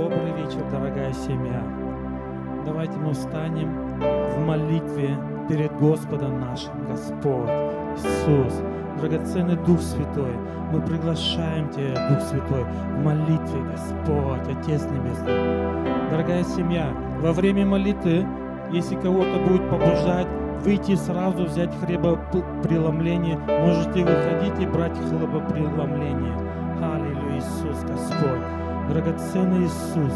Добрый вечер, дорогая семья. Давайте мы встанем в молитве перед Господом нашим, Господь, Иисус, драгоценный Дух Святой. Мы приглашаем Тебя, Дух Святой, в молитве, Господь, Отец Небесный. Дорогая семья, во время молитвы, если кого-то будет побуждать, выйти сразу, взять хлебопреломление, можете выходить и брать хлебопреломление. Аллилуйя, Иисус, Господь, драгоценный Иисус,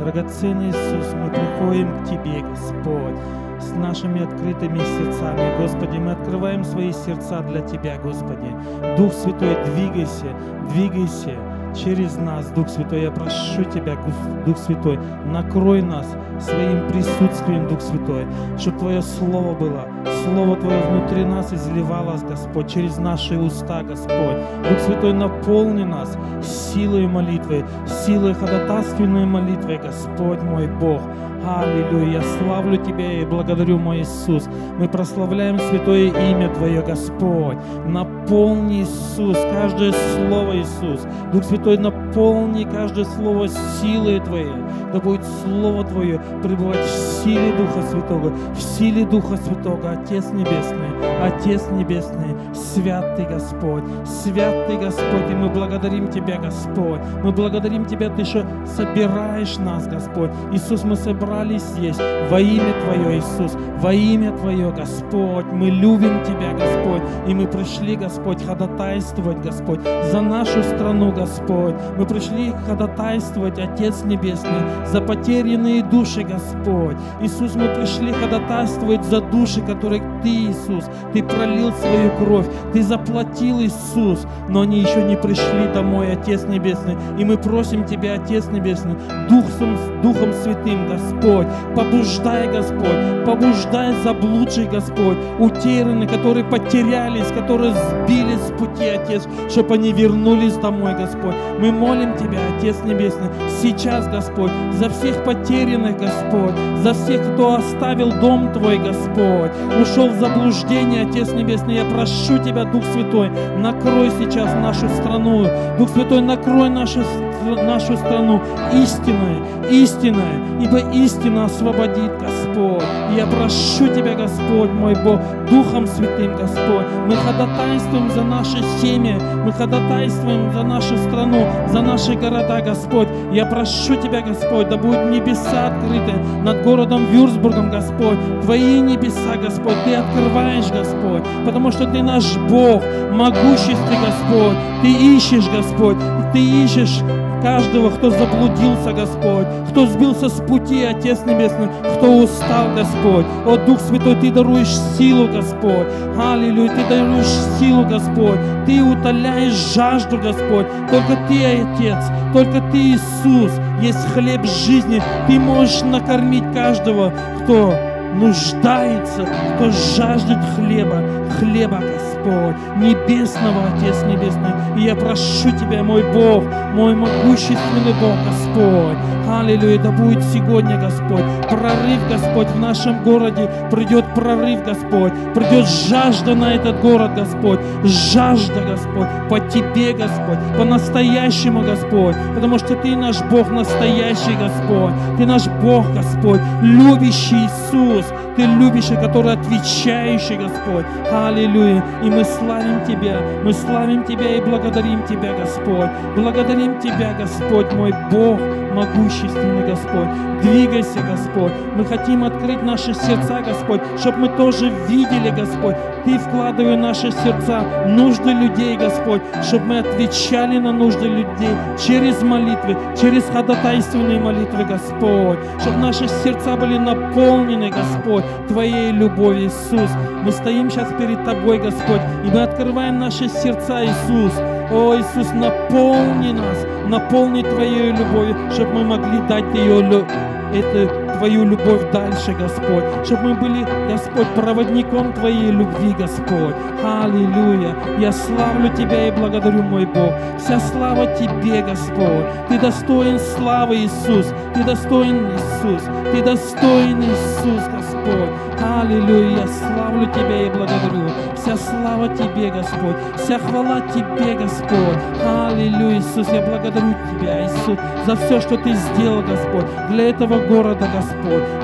драгоценный Иисус, мы приходим к Тебе, Господь, с нашими открытыми сердцами. Господи, мы открываем свои сердца для Тебя, Господи. Дух Святой, двигайся, двигайся через нас, Дух Святой. Я прошу Тебя, Дух Святой, накрой нас своим присутствием, Дух Святой, чтобы Твое Слово было, Слово Твое внутри нас изливалось, Господь, через наши уста, Господь. Дух Святой, наполни нас силой молитвы, силой ходатайственной молитвы, Господь мой Бог. Аллилуйя, славлю Тебя и благодарю, мой Иисус. Мы прославляем святое имя Твое, Господь. Наполни, Иисус, каждое слово, Иисус. Дух Святой, наполни каждое слово силой Твоей. Да будет Слово Твое пребывать в силе Духа Святого, в силе Духа Святого, Отец Небесный, Отец Небесный, свят Ты, Господь, свят Ты, Господь, и мы благодарим Тебя, Господь. Мы благодарим Тебя, Ты что собираешь нас, Господь. Иисус, мы собрались здесь во имя Твое, Иисус, во имя Твое, Господь. Мы любим Тебя, Господь, и мы пришли, Господь, ходатайствовать, Господь, за нашу страну, Господь. Мы пришли ходатайствовать, Отец Небесный, за потерянные души, Господь. Иисус, мы пришли ходатайствовать за души, которые Ты, Иисус, Ты пролил свою кровь, Ты заплатил, Иисус, но они еще не пришли домой, Отец Небесный. И мы просим Тебя, Отец Небесный, Духом, Духом Святым, Господь, побуждай, Господь, побуждай заблудших, Господь, утерянных, которые потерялись, которые сбились с пути, Отец, чтобы они вернулись домой, Господь. Мы молим Тебя, Отец Небесный, сейчас, Господь, за всех потерянных, Господь, за всех, кто оставил дом Твой, Господь, ушел в заблуждение, Отец Небесный, я прошу Тебя, Дух Святой, накрой сейчас нашу страну, Дух Святой, накрой нашу, нашу страну истиной, истиной, ибо истина освободит, Господь. Я прошу Тебя, Господь, мой Бог, Духом Святым, Господь, мы ходатайствуем за наши семьи, мы ходатайствуем за нашу страну, за наши города, Господь. Я прошу Тебя, Господь, да будут небеса открыты над городом Вюрсбургом, Господь. Твои небеса, Господь, Ты открываешь, Господь, потому что Ты наш Бог, могущественный Господь. Ты ищешь, Господь, Ты ищешь каждого, кто заблудился, Господь, кто сбился с пути, Отец Небесный, кто устал, Господь. О, Дух Святой, Ты даруешь силу, Господь. Аллилуйя, Ты даруешь силу, Господь. Ты утоляешь жажду, Господь. Только Ты, Отец, только Ты, Иисус, есть хлеб жизни. Ты можешь накормить каждого, кто нуждается, кто жаждет хлеба, хлеба, Господь, небесного, Отец Небесный. И я прошу Тебя, мой Бог, мой могущественный Бог, Господь. Аллилуйя, да будет сегодня, Господь, прорыв, Господь, в нашем городе. Придет прорыв, Господь. Придет жажда на этот город, Господь. Жажда, Господь, по Тебе, Господь, по-настоящему, Господь. Потому что Ты наш Бог настоящий, Господь. Ты наш Бог, Господь, любящий Иисус. Ты любящий, который отвечающий, Господь. Аллилуйя. И мы славим Тебя, мы славим Тебя и благодарим Тебя, Господь. Благодарим Тебя, Господь, мой Бог, могущественный Господь. Двигайся, Господь. Мы хотим открыть наши сердца, Господь, чтобы мы тоже видели, Господь. Ты вкладывай в наши сердца нужды людей, Господь, чтобы мы отвечали на нужды людей через молитвы, через ходатайственные молитвы, Господь. Чтобы наши сердца были наполнены, Господь, Твоей любовью, Иисус. Мы стоим сейчас перед Тобой, Господь, и мы открываем наши сердца, Иисус. О, Иисус, наполни нас, наполни Твоей любовью, чтобы мы могли дать ее, эту Твою любовь дальше, Господь, чтобы мы были, Господь, проводником Твоей любви, Господь. Аллилуйя. Я славлю Тебя и благодарю, мой Бог. Вся слава Тебе, Господь. Ты достоин славы, Иисус. Ты достоин, Иисус. Ты достоин, Иисус, Господь. Аллилуйя. Я славлю Тебя и благодарю. Вся слава Тебе, Господь. Вся хвала Тебе, Господь. Аллилуйя. Иисус, я благодарю Тебя, Иисус, за все, что Ты сделал, Господь, для этого города, Господь,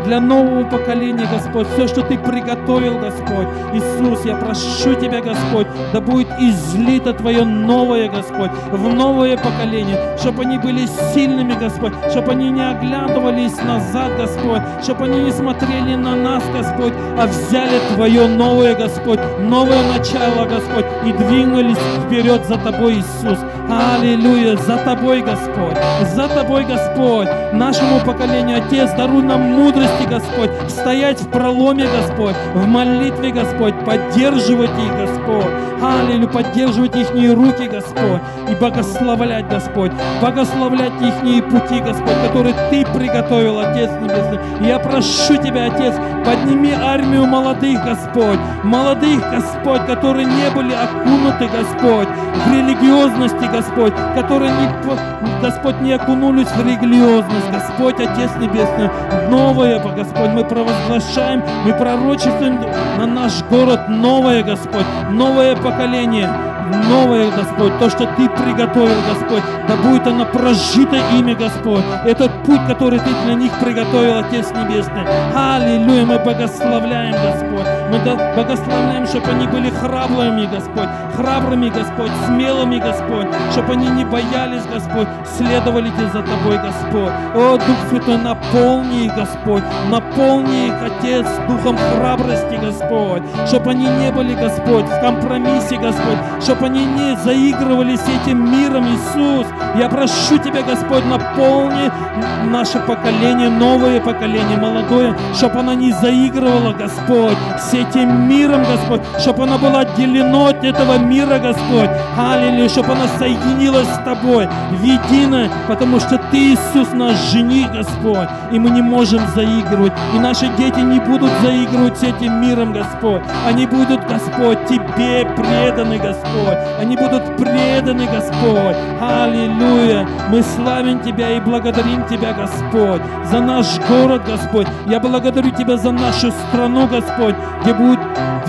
для нового поколения, Господь, все, что Ты приготовил, Господь. Иисус, я прошу Тебя, Господь, да будет излито Твое новое, Господь, в новое поколение, чтобы они были сильными, Господь, чтобы они не оглядывались назад, Господь, чтобы они не смотрели на нас, Господь, а взяли Твое новое, Господь, новое начало, Господь, и двинулись вперед за Тобой, Иисус. Аллилуйя, за Тобой, Господь, за Тобой, Господь, нашему поколению, Отец, даруй нам мудрости, Господь, стоять в проломе, Господь, в молитве, Господь, поддерживать их, Господь, Аллилуйя, поддерживать их руки, Господь, и благословлять, Господь, благословлять их пути, Господь, которые Ты приготовил, Отец Небесный. Я прошу Тебя, Отец, подними армию молодых, Господь, молодых, Господь, которые не были окунуты, Господь, в религиозности, Господь, которые, не, Господь, не окунулись в религиозность, Господь, Отец Небесный, новое, Господь, мы провозглашаем, мы пророчествуем на наш город новое, Господь, новое поколение, новое, Господь, то, что Ты приготовил, Господь, да будет оно прожито ими, Господь. Этот путь, который Ты для них приготовил, Отец Небесный. Аллилуйя, мы благословляем, Господь. Мы благословляем, чтобы они были храбрыми, Господь, храбрыми, Господь, смелыми, Господь, чтобы они не боялись, Господь, следовали за Тобой, Господь. О, Дух Святой, наполни их, Господь, наполни их, Отец, Духом храбрости, Господь, чтобы они не были, Господь, в компромиссе, Господь, чтобы они не заигрывались этим миром, Иисус. Я прошу Тебя, Господь, наполни наше поколение, новое поколение, молодое, чтобы оно не заигрывало, Господь, с этим миром, Господь, чтобы оно было отделено от этого мира, Господь. Аллилуйя, чтобы оно соединилось с Тобой в единое, потому что Ты, Иисус, наш жених, Господь, и мы не можем заигрывать. И наши дети не будут заигрывать с этим миром, Господь. Они будут, Господь, Тебе преданы, Господь. Они будут преданы, Господь. Аллилуйя. Мы славим Тебя и благодарим Тебя, Господь, за наш город, Господь. Я благодарю Тебя за нашу страну, Господь, где будет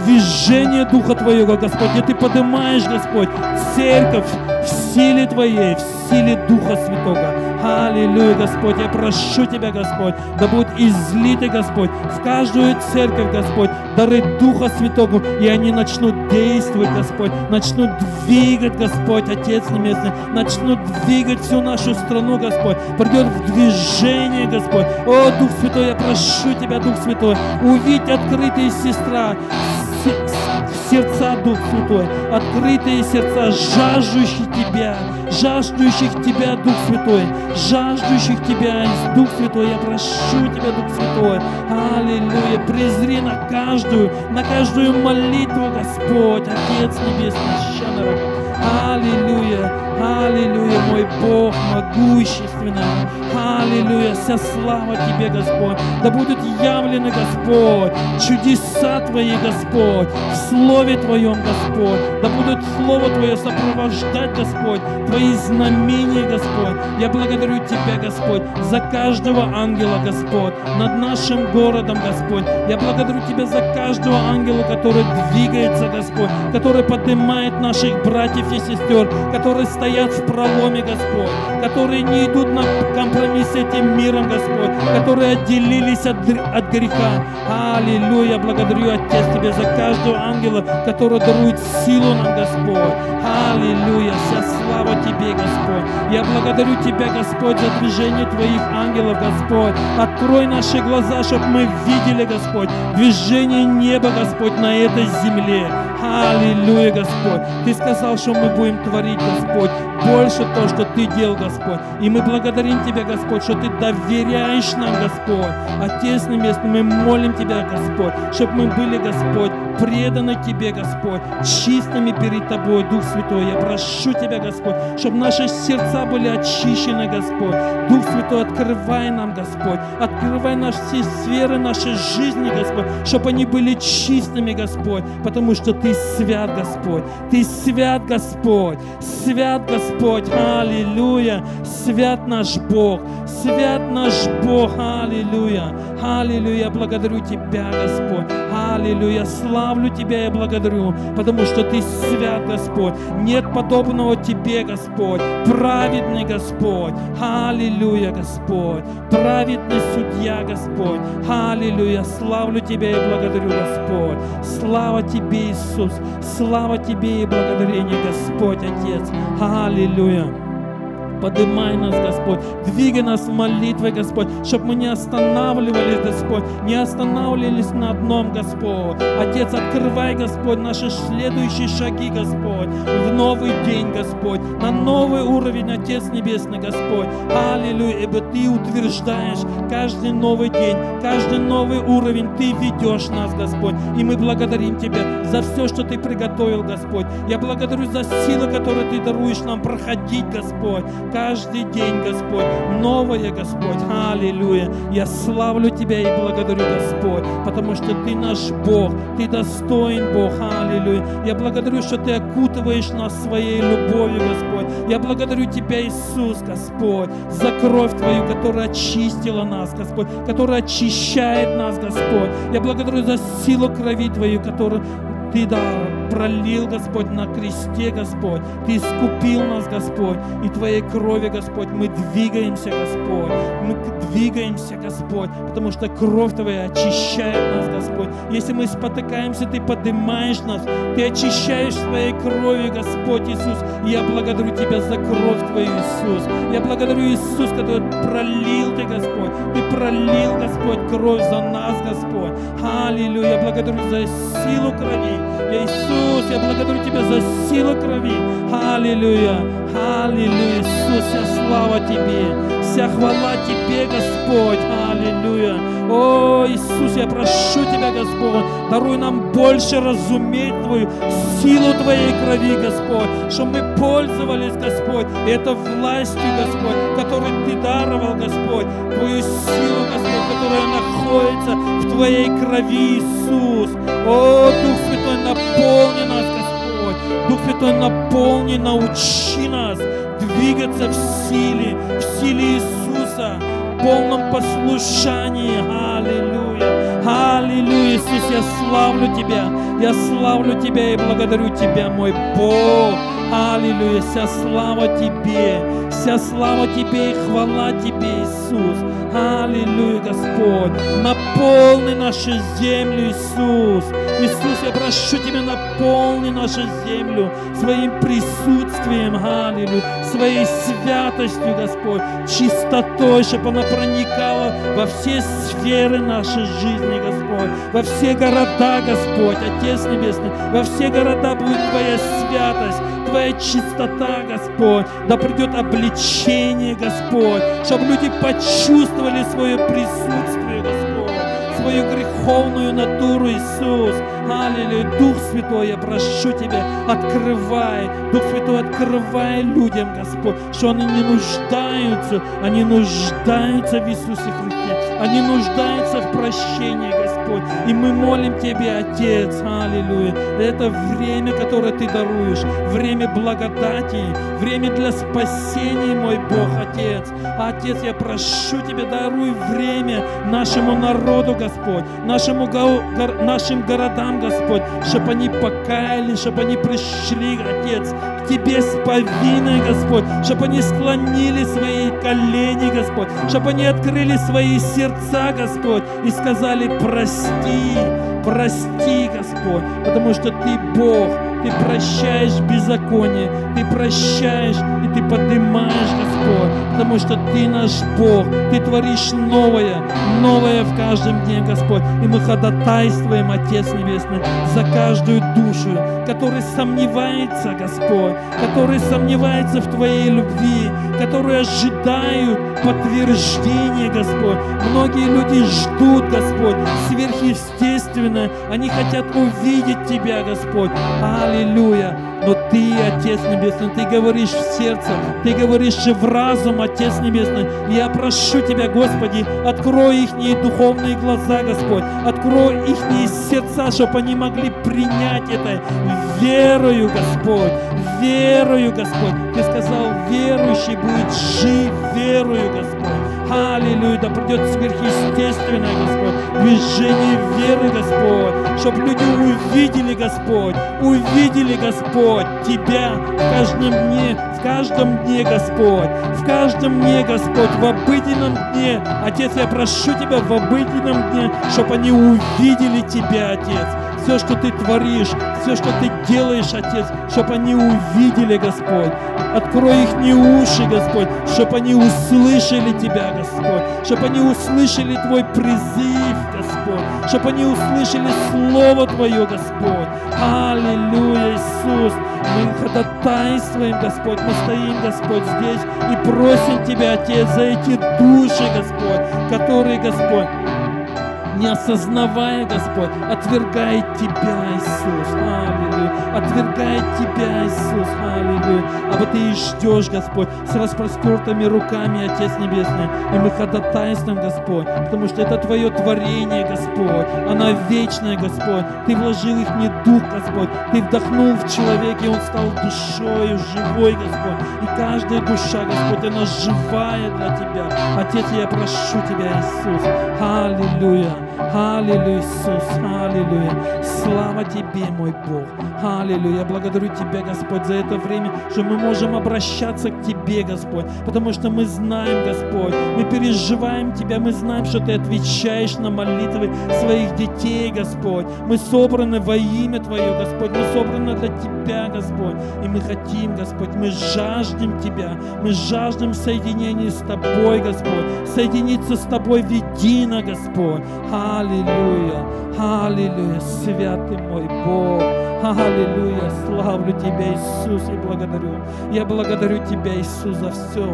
движение Духа Твоего, Господь, где Ты поднимаешь, Господь, церковь в силе Твоей, в силе Духа Святого. Аллилуйя, Господь, я прошу Тебя, Господь, да будет излиты, Господь, в каждую церковь, Господь, дары Духа Святого, и они начнут действовать, Господь, начнут двигать, Господь, Отец Небесный, начнут двигать всю нашу страну, Господь, придет в движение, Господь. О, Дух Святой, я прошу Тебя, Дух Святой, увидь открытые сестра, сердца, Дух Святой, открытые сердца, жаждущих Тебя, жаждущих Тебя, Дух Святой, жаждущих Тебя, Дух Святой, я прошу Тебя, Дух Святой, аллилуйя, презри на каждую, на каждую молитву, Господь, Отец Небесный, Щанарок, аллилуйя, Аллилуйя, мой Бог могущественный. Аллилуйя, вся слава Тебе, Господь. Да будут явлены, Господь, чудеса Твои, Господь, в Слове Твоем, Господь. Да будут Слово Твое сопровождать, Господь, Твои знамения, Господь. Я благодарю Тебя, Господь, за каждого ангела, Господь, над нашим городом, Господь. Я благодарю Тебя за каждого ангела, который двигается, Господь, который поднимает наших братьев и сестер, который стоит стоят в проломе, Господь, которые не идут на компромисс с этим миром, Господь, которые отделились от, от греха. Аллилуйя, благодарю, Отец, Тебе за каждого ангела, который дарует силу нам, Господь. Аллилуйя, вся слава Тебе, Господь. Я благодарю Тебя, Господь, за движение Твоих ангелов, Господь. Открой наши глаза, чтобы мы видели, Господь, движение неба, Господь, на этой земле. Аллилуйя, Господь. Ты сказал, что мы будем творить, Господь, больше то, что Ты делал, Господь. И мы благодарим Тебя, Господь, что Ты доверяешь нам, Господь. Отец Небесный, мы молим Тебя, Господь, чтобы мы были, Господь, преданы Тебе, Господь, чистыми перед Тобой, Дух Святой. Я прошу Тебя, Господь, чтобы наши сердца были очищены, Господь. Дух Святой, открывай нам, Господь, открывай наши все сферы нашей жизни, Господь, чтобы они были чистыми, Господь, потому что Ты свят, Господь. Ты свят, Господь. Свят, Господь. Аллилуйя. Свят наш Бог. свят наш Бог, аллилуйя, аллилуйя, благодарю Тебя, Господь, аллилуйя, славлю Тебя и благодарю, потому что Ты свят, Господь, нет подобного Тебе, Господь, праведный Господь, аллилуйя, Господь, праведный судья, Господь, аллилуйя, славлю Тебя и благодарю, Господь, слава Тебе, Иисус, слава Тебе и благодарение, Господь, Отец, аллилуйя. Поднимай нас, Господь. Двигай нас в молитве, Господь, чтобы мы не останавливались, Господь, не останавливались на одном, Господь. Отец, открывай, Господь, наши следующие шаги, Господь, в новый день, Господь, на новый уровень, Отец Небесный, Господь. Аллилуйя, ибо Ты утверждаешь каждый новый день, каждый новый уровень, Ты ведешь нас, Господь. И мы благодарим Тебя за все, что Ты приготовил, Господь. Я благодарю за силы, которые Ты даруешь нам проходить, Господь каждый день, Господь, новое, Господь. Аллилуйя. Я славлю Тебя и благодарю, Господь, потому что Ты наш Бог, Ты достоин Бог. Аллилуйя. Я благодарю, что Ты окутываешь нас своей любовью, Господь. Я благодарю Тебя, Иисус, Господь, за кровь Твою, которая очистила нас, Господь, которая очищает нас, Господь. Я благодарю за силу крови Твою, которую ты да, пролил, Господь, на кресте, Господь. Ты искупил нас, Господь. И Твоей крови, Господь, мы двигаемся, Господь. Мы двигаемся, Господь, потому что кровь Твоя очищает нас, Господь. Если мы спотыкаемся, Ты поднимаешь нас. Ты очищаешь своей кровью, Господь Иисус. И я благодарю Тебя за кровь Твою, Иисус. Я благодарю Иисус, который пролил Ты, Господь. Ты пролил, Господь, кровь за нас, Господь. Аллилуйя. Я благодарю за силу крови. Я Иисус, я благодарю Тебя за силу крови. Аллилуйя. Аллилуйя. Иисус, вся слава Тебе. Вся хвала Тебе, Господь. Аллилуйя. О, Иисус, я прошу Тебя, Господь, даруй нам больше разуметь Твою силу Твоей крови, Господь, чтобы мы пользовались, Господь, это властью, Господь, которую Ты даровал, Господь, Твою силу, Господь, которая находится в Твоей крови, Иисус. О, Дух Святой, наполни нас, Господь. Дух Святой, наполни, научи нас двигаться в силе, в силе Иисуса, в полном послушании. Аллилуйя. Аллилуйя, Иисус, я славлю Тебя. Я славлю Тебя и благодарю Тебя, мой Бог. Аллилуйя, вся слава Тебе, вся слава Тебе и хвала Тебе, Иисус. Аллилуйя, Господь. Наполни нашу землю, Иисус. Иисус, я прошу Тебя, наполни нашу землю своим присутствием, аллилуйя, своей святостью, Господь, чистотой, чтобы она проникала во все сферы нашей жизни, Господь, во все города, Господь, Отец Небесный, во все города будет Твоя святость, Твоя чистота, Господь, да придет обличение, Господь, чтобы люди почувствовали свое присутствие, свою греховную натуру, Иисус. Аллилуйя. Дух Святой, я прошу Тебя, открывай, Дух Святой, открывай людям, Господь, что они не нуждаются, они нуждаются в Иисусе Христе, они нуждаются в прощении, Господь. И мы молим Тебя, Отец, аллилуйя. Это время, которое Ты даруешь, время благодати, время для спасения, мой Бог, Отец. Отец, я прошу Тебя, даруй время нашему народу, Господь, нашему, нашим городам, Господь, чтобы они покаялись, чтобы они пришли, Отец, Тебе с повинной, Господь, чтобы они склонили свои колени, Господь, чтобы они открыли свои сердца, Господь, и сказали, прости, прости, Господь, потому что Ты Бог, Ты прощаешь беззаконие, Ты прощаешь и Ты поднимаешь, Господь, потому что Ты наш Бог, Ты творишь новое, новое в каждом дне, Господь, и мы ходатайствуем, Отец Небесный, за каждую душу, который сомневается, Господь, который сомневается в Твоей любви, которые ожидают подтверждения, Господь. Многие люди ждут, Господь, сверхъестественно. Они хотят увидеть Тебя, Господь. Аллилуйя. Но Ты, Отец Небесный, Ты говоришь в сердце, Ты говоришь в разум, Отец Небесный. Я прошу Тебя, Господи, открой их духовные глаза, Господь. Открой их сердца, чтобы они могли принять это верою, Господь. Верою, Господь. Ты сказал, верующий будет жить верою, Господь. Аллилуйя, да придет сверхъестественное, Господь, движение веры, Господь, чтобы люди увидели, Господь, увидели, Господь, Тебя в каждом дне, в каждом дне, Господь, в каждом дне, Господь, в обыденном дне. Отец, я прошу Тебя в обыденном дне, чтобы они увидели Тебя, Отец, все, что Ты творишь, все, что Ты делаешь, Отец, чтобы они увидели, Господь. Открой их не уши, Господь, чтобы они услышали Тебя, Господь, чтобы они услышали Твой призыв, Господь, чтобы они услышали Слово Твое, Господь. Аллилуйя, Иисус. Мы ходатайствуем, Господь, мы стоим, Господь, здесь и просим Тебя, Отец, за эти души, Господь, которые, Господь, не осознавая, Господь, отвергает Тебя, Иисус, аллилуйя, отвергает Тебя, Иисус, аллилуйя, а вот Ты и ждешь, Господь, с распростертыми руками, Отец Небесный, и мы ходатайствуем, Господь, потому что это Твое творение, Господь, она вечная, Господь, Ты вложил их не дух, Господь, Ты вдохнул в человека, и он стал душою, живой, Господь, и каждая душа, Господь, она живая для Тебя, Отец, я прошу Тебя, Иисус, аллилуйя, Аллилуйя, Иисус, аллилуйя. Слава Тебе, мой Бог. Аллилуйя. Я благодарю Тебя, Господь, за это время, что мы можем обращаться к Тебе, Господь, потому что мы знаем, Господь, мы переживаем Тебя, мы знаем, что Ты отвечаешь на молитвы своих детей, Господь. Мы собраны во имя Твое, Господь, мы собраны для Тебя, Господь, и мы хотим, Господь, мы жаждем Тебя, мы жаждем соединения с Тобой, Господь, соединиться с Тобой в едино, Господь. Аллилуйя, аллилуйя, святый мой Бог. Аллилуйя, славлю Тебя, Иисус, и благодарю. Я благодарю Тебя, Иисус, за все,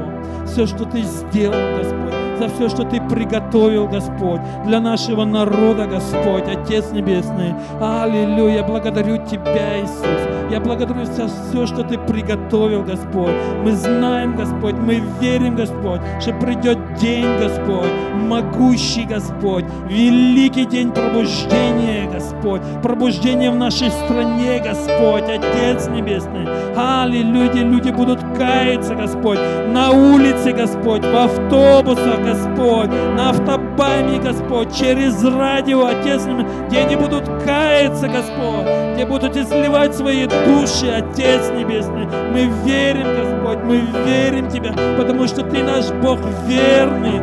все, что Ты сделал, Господь, за все, что Ты приготовил, Господь, для нашего народа, Господь, Отец Небесный. Аллилуйя, благодарю Тебя, Иисус. Я благодарю за все, что Ты приготовил, Господь. Мы знаем, Господь, мы верим, Господь, что придет день, Господь, могущий, Господь, великий день пробуждения, Господь, пробуждение в нашей стране, Господь, Отец Небесный. Аллилуйя, люди будут каяться, Господь, на улице, Господь, в автобусах, Господь, на автобане, Господь, через радио, Отец Небесный, где они будут каяться, Господь, где будут изливать свои души, Отец Небесный. Мы верим, Господь, мы верим Тебя, потому что Ты наш Бог верный,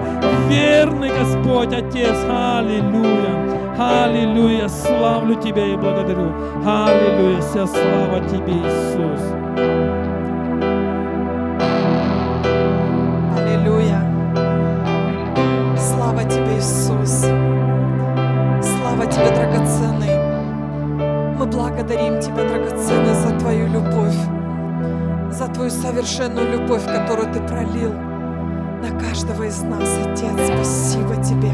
верный Господь, Отец. Аллилуйя. Аллилуйя, славлю Тебя и благодарю. Аллилуйя, вся слава Тебе, Иисус. За Твою совершенную любовь, которую Ты пролил на каждого из нас, Отец. Спасибо Тебе.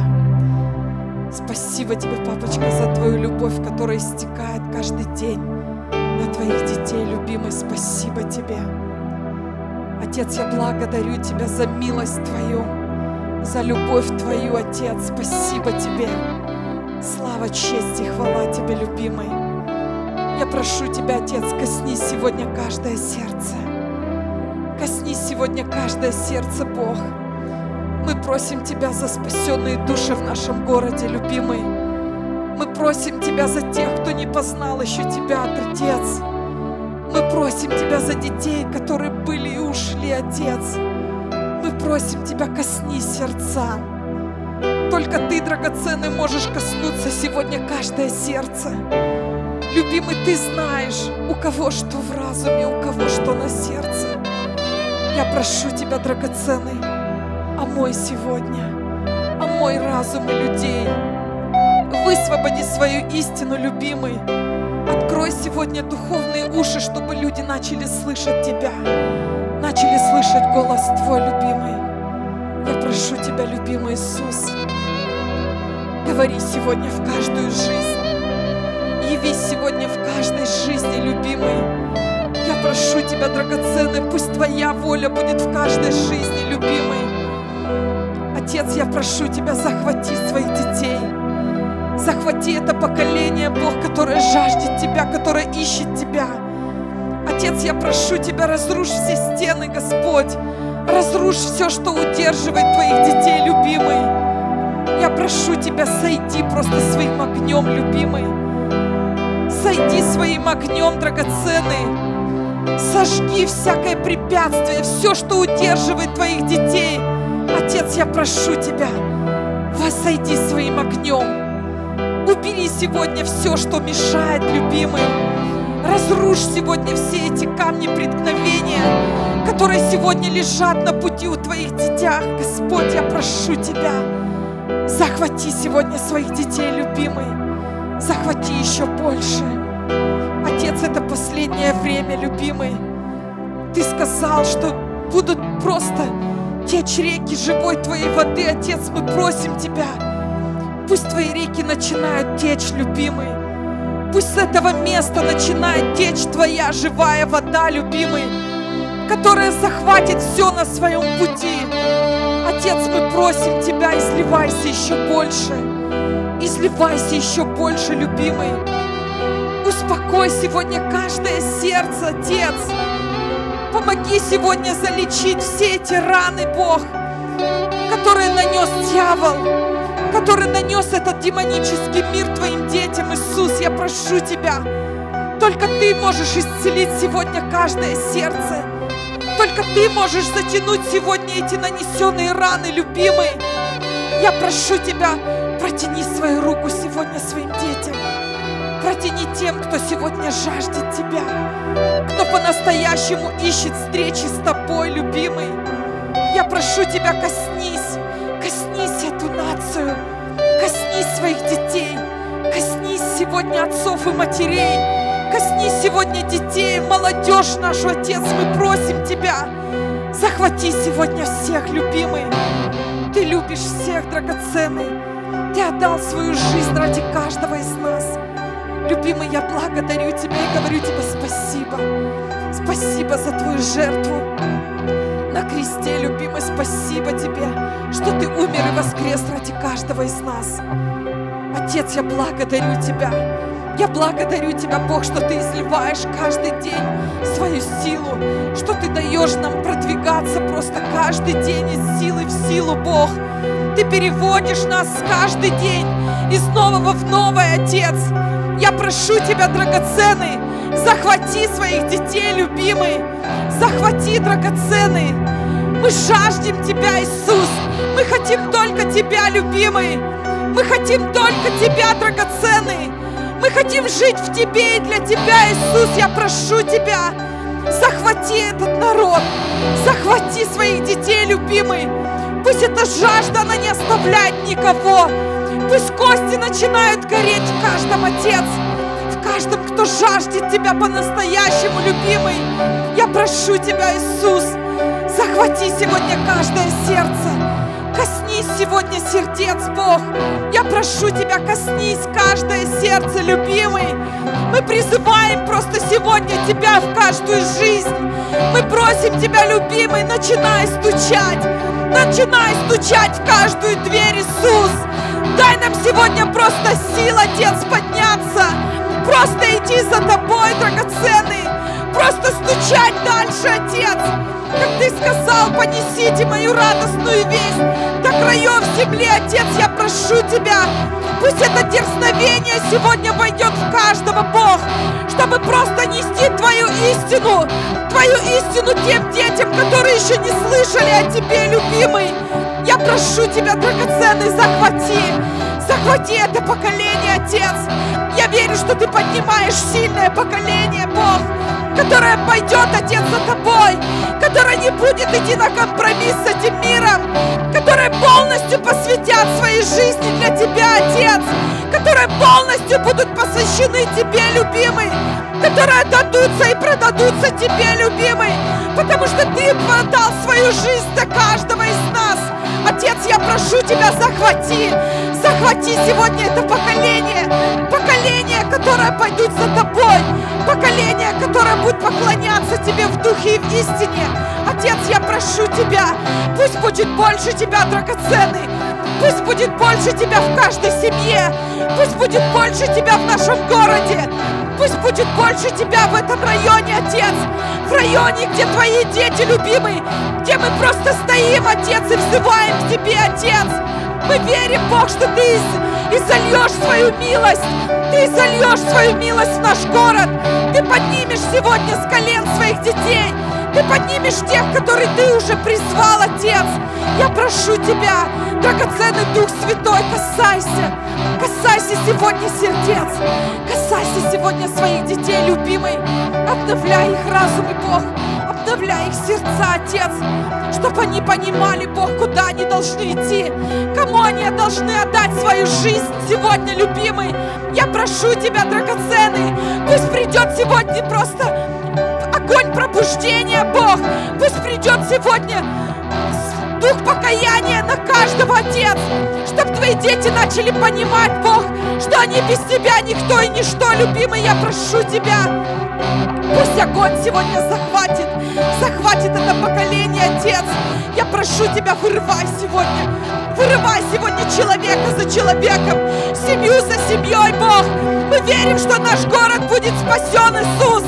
Спасибо Тебе, папочка, за Твою любовь, которая истекает каждый день на Твоих детей, любимый. Спасибо Тебе. Отец, я благодарю Тебя за милость Твою, за любовь Твою, Отец. Спасибо Тебе. Слава, честь и хвала Тебе, любимый. Я прошу Тебя, Отец, коснись сегодня каждое сердце. Коснись сегодня каждое сердце, Бог. Мы просим Тебя за спасенные души в нашем городе, любимый. Мы просим Тебя за тех, кто не познал еще Тебя, Отец. Мы просим Тебя за детей, которые были и ушли, Отец. Мы просим Тебя, коснись сердца. Только Ты, драгоценный, можешь коснуться сегодня каждое сердце. Любимый, Ты знаешь, у кого что в разуме, у кого что на сердце. Я прошу Тебя, драгоценный, омой сегодня, омой разумы людей. Высвободи свою истину, любимый. Открой сегодня духовные уши, чтобы люди начали слышать Тебя, начали слышать голос Твой, любимый. Я прошу Тебя, любимый Иисус, говори сегодня в каждую жизнь. Явись сегодня в каждой жизни, любимый. Прошу Тебя, драгоценный, пусть Твоя воля будет в каждой жизни, любимый. Отец, я прошу Тебя, захвати своих детей. Захвати это поколение, Бог, которое жаждет Тебя, которое ищет Тебя. Отец, я прошу Тебя, разрушь все стены, Господь. Разрушь все, что удерживает твоих детей, любимый. Я прошу тебя, сойди просто своим огнем, любимый. Сойди своим огнем, драгоценный. Сожги всякое препятствие, все, что удерживает твоих детей. Отец, я прошу тебя, воссойди своим огнем. Убери сегодня все, что мешает, любимый. Разрушь сегодня все эти камни преткновения, которые сегодня лежат на пути у твоих детях. Господь, я прошу Тебя, захвати сегодня своих детей, любимый. Захвати еще больше. Отец, это последнее время, любимый. Ты сказал, что будут просто течь реки живой Твоей воды. Отец, мы просим Тебя, пусть Твои реки начинают течь, любимый. Пусть с этого места начинает течь Твоя живая вода, любимый, которая захватит все на своем пути. Отец, мы просим Тебя, изливайся еще больше. Изливайся еще больше, любимый. Успокой сегодня каждое сердце, Отец. Помоги сегодня залечить все эти раны, Бог, которые нанес дьявол который нанес этот демонический мир твоим детям. Иисус, я прошу Тебя, только Ты можешь исцелить сегодня каждое сердце. Только Ты можешь затянуть сегодня эти нанесенные раны, любимый. Я прошу Тебя, протяни свою руку сегодня своим детям. Протяни тем, кто сегодня жаждет Тебя, кто по-настоящему ищет встречи с Тобой, любимый. Я прошу Тебя, коснись, коснись эту нацию, коснись своих детей, коснись сегодня отцов и матерей, коснись сегодня детей, молодежь нашу, Отец, мы просим Тебя, захвати сегодня всех, любимый. Ты любишь всех, драгоценный. Ты отдал свою жизнь ради каждого из нас. Любимый, я благодарю Тебя и говорю Тебе спасибо. Спасибо за Твою жертву на кресте, любимый, спасибо Тебе, что Ты умер и воскрес ради каждого из нас. Отец, я благодарю Тебя. Я благодарю Тебя, Бог, что Ты изливаешь каждый день свою силу, что Ты даешь нам продвигаться просто каждый день из силы в силу, Бог. Ты переводишь нас каждый день из нового в новое, Отец. Я прошу Тебя, драгоценный, захвати своих детей, любимый, захвати, драгоценный. Мы жаждем Тебя, Иисус. Мы хотим только Тебя, любимый. Мы хотим только Тебя, драгоценный. Мы хотим жить в Тебе и для Тебя, Иисус. Я прошу Тебя, захвати этот народ. Захвати своих детей, любимый. Пусть эта жажда, она не оставляет никого. Пусть кости начинают гореть в каждом, Отец каждом, кто жаждет Тебя по-настоящему, любимый. Я прошу Тебя, Иисус, захвати сегодня каждое сердце. Коснись сегодня сердец, Бог. Я прошу Тебя, коснись каждое сердце, любимый. Мы призываем просто сегодня Тебя в каждую жизнь. Мы просим Тебя, любимый, начинай стучать. Начинай стучать в каждую дверь, Иисус. Дай нам сегодня просто сил, Отец, подняться Просто идти за тобой, драгоценный. Просто стучать дальше, Отец. Как ты сказал, понесите мою радостную весть до краев земли, Отец, я прошу тебя. Пусть это дерзновение сегодня войдет в каждого, Бог, чтобы просто нести Твою истину, Твою истину тем детям, которые еще не слышали о Тебе, любимый. Я прошу Тебя, драгоценный, захвати, захвати это поколение, Отец. Я верю, что Ты поднимаешь сильное поколение, Бог, которое пойдет, Отец, за Тобой, которое не будет идти на компромисс с этим миром, которое полностью посвятят своей жизни для Тебя, Отец, которые полностью будут посвящены Тебе, любимый, которые отдадутся и продадутся Тебе, любимый, потому что Ты отдал свою жизнь за каждого из нас. Отец, я прошу Тебя, захвати, захвати сегодня это поколение, поколение, которое пойдет за Тобой, поколение, которое будет поклоняться Тебе в духе и в истине. Отец, я прошу Тебя, пусть будет больше Тебя, драгоценный, пусть будет больше Тебя в каждой семье, пусть будет больше Тебя в нашем городе, Пусть будет больше Тебя в этом районе, Отец. В районе, где Твои дети любимые, где мы просто стоим, Отец, и взываем к Тебе, Отец. Мы верим, Бог, что Ты и зальешь свою милость. Ты зальешь свою милость в наш город. Ты поднимешь сегодня с колен своих детей. Ты поднимешь тех, которые Ты уже призвал, Отец. Я прошу Тебя, драгоценный Дух Святой, касайся. Касайся сегодня сердец. Касайся сегодня своих детей, любимый. Обновляй их разум и Бог. Обновляй их сердца, Отец, чтобы они понимали, Бог, куда они должны идти, кому они должны отдать свою жизнь сегодня, любимый. Я прошу Тебя, драгоценный, пусть придет сегодня просто огонь пробуждения, Бог. Пусть придет сегодня дух покаяния на каждого, Отец, чтобы Твои дети начали понимать, Бог, что они без Тебя никто и ничто, любимый, я прошу Тебя. Пусть огонь сегодня захватит, захватит это поколение, Отец. Я прошу Тебя, вырывай сегодня, вырывай сегодня человека за человеком, семью за семьей, Бог. Мы верим, что наш город будет спасен, Иисус.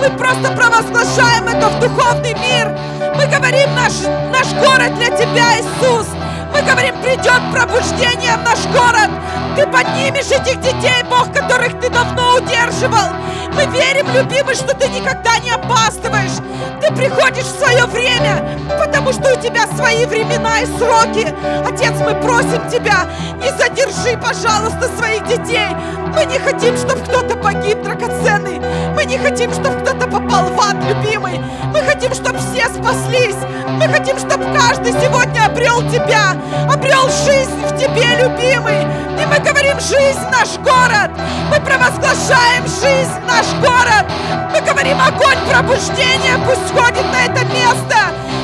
Мы просто провозглашаем это в духовный мир. Мы говорим, наш, наш город для Тебя, Иисус. Мы говорим, придет пробуждение в наш город. Ты поднимешь этих детей, Бог, которых Ты давно удерживал. Мы верим, любимый, что Ты никогда не опаздываешь. Ты приходишь в свое время, потому что у Тебя свои времена и сроки. Отец, мы просим Тебя, не задержи, пожалуйста, своих детей. Мы не хотим, чтобы кто-то погиб, драгоценный. Мы не хотим, чтобы кто-то попал в ад, любимый. Мы хотим, чтобы все спаслись. Мы хотим, чтобы каждый сегодня обрел Тебя, обрел жизнь в Тебе, любимый. И мы говорим, жизнь наш город. Мы провозглашаем жизнь наш город. Мы говорим, огонь пробуждения пусть сходит на это место.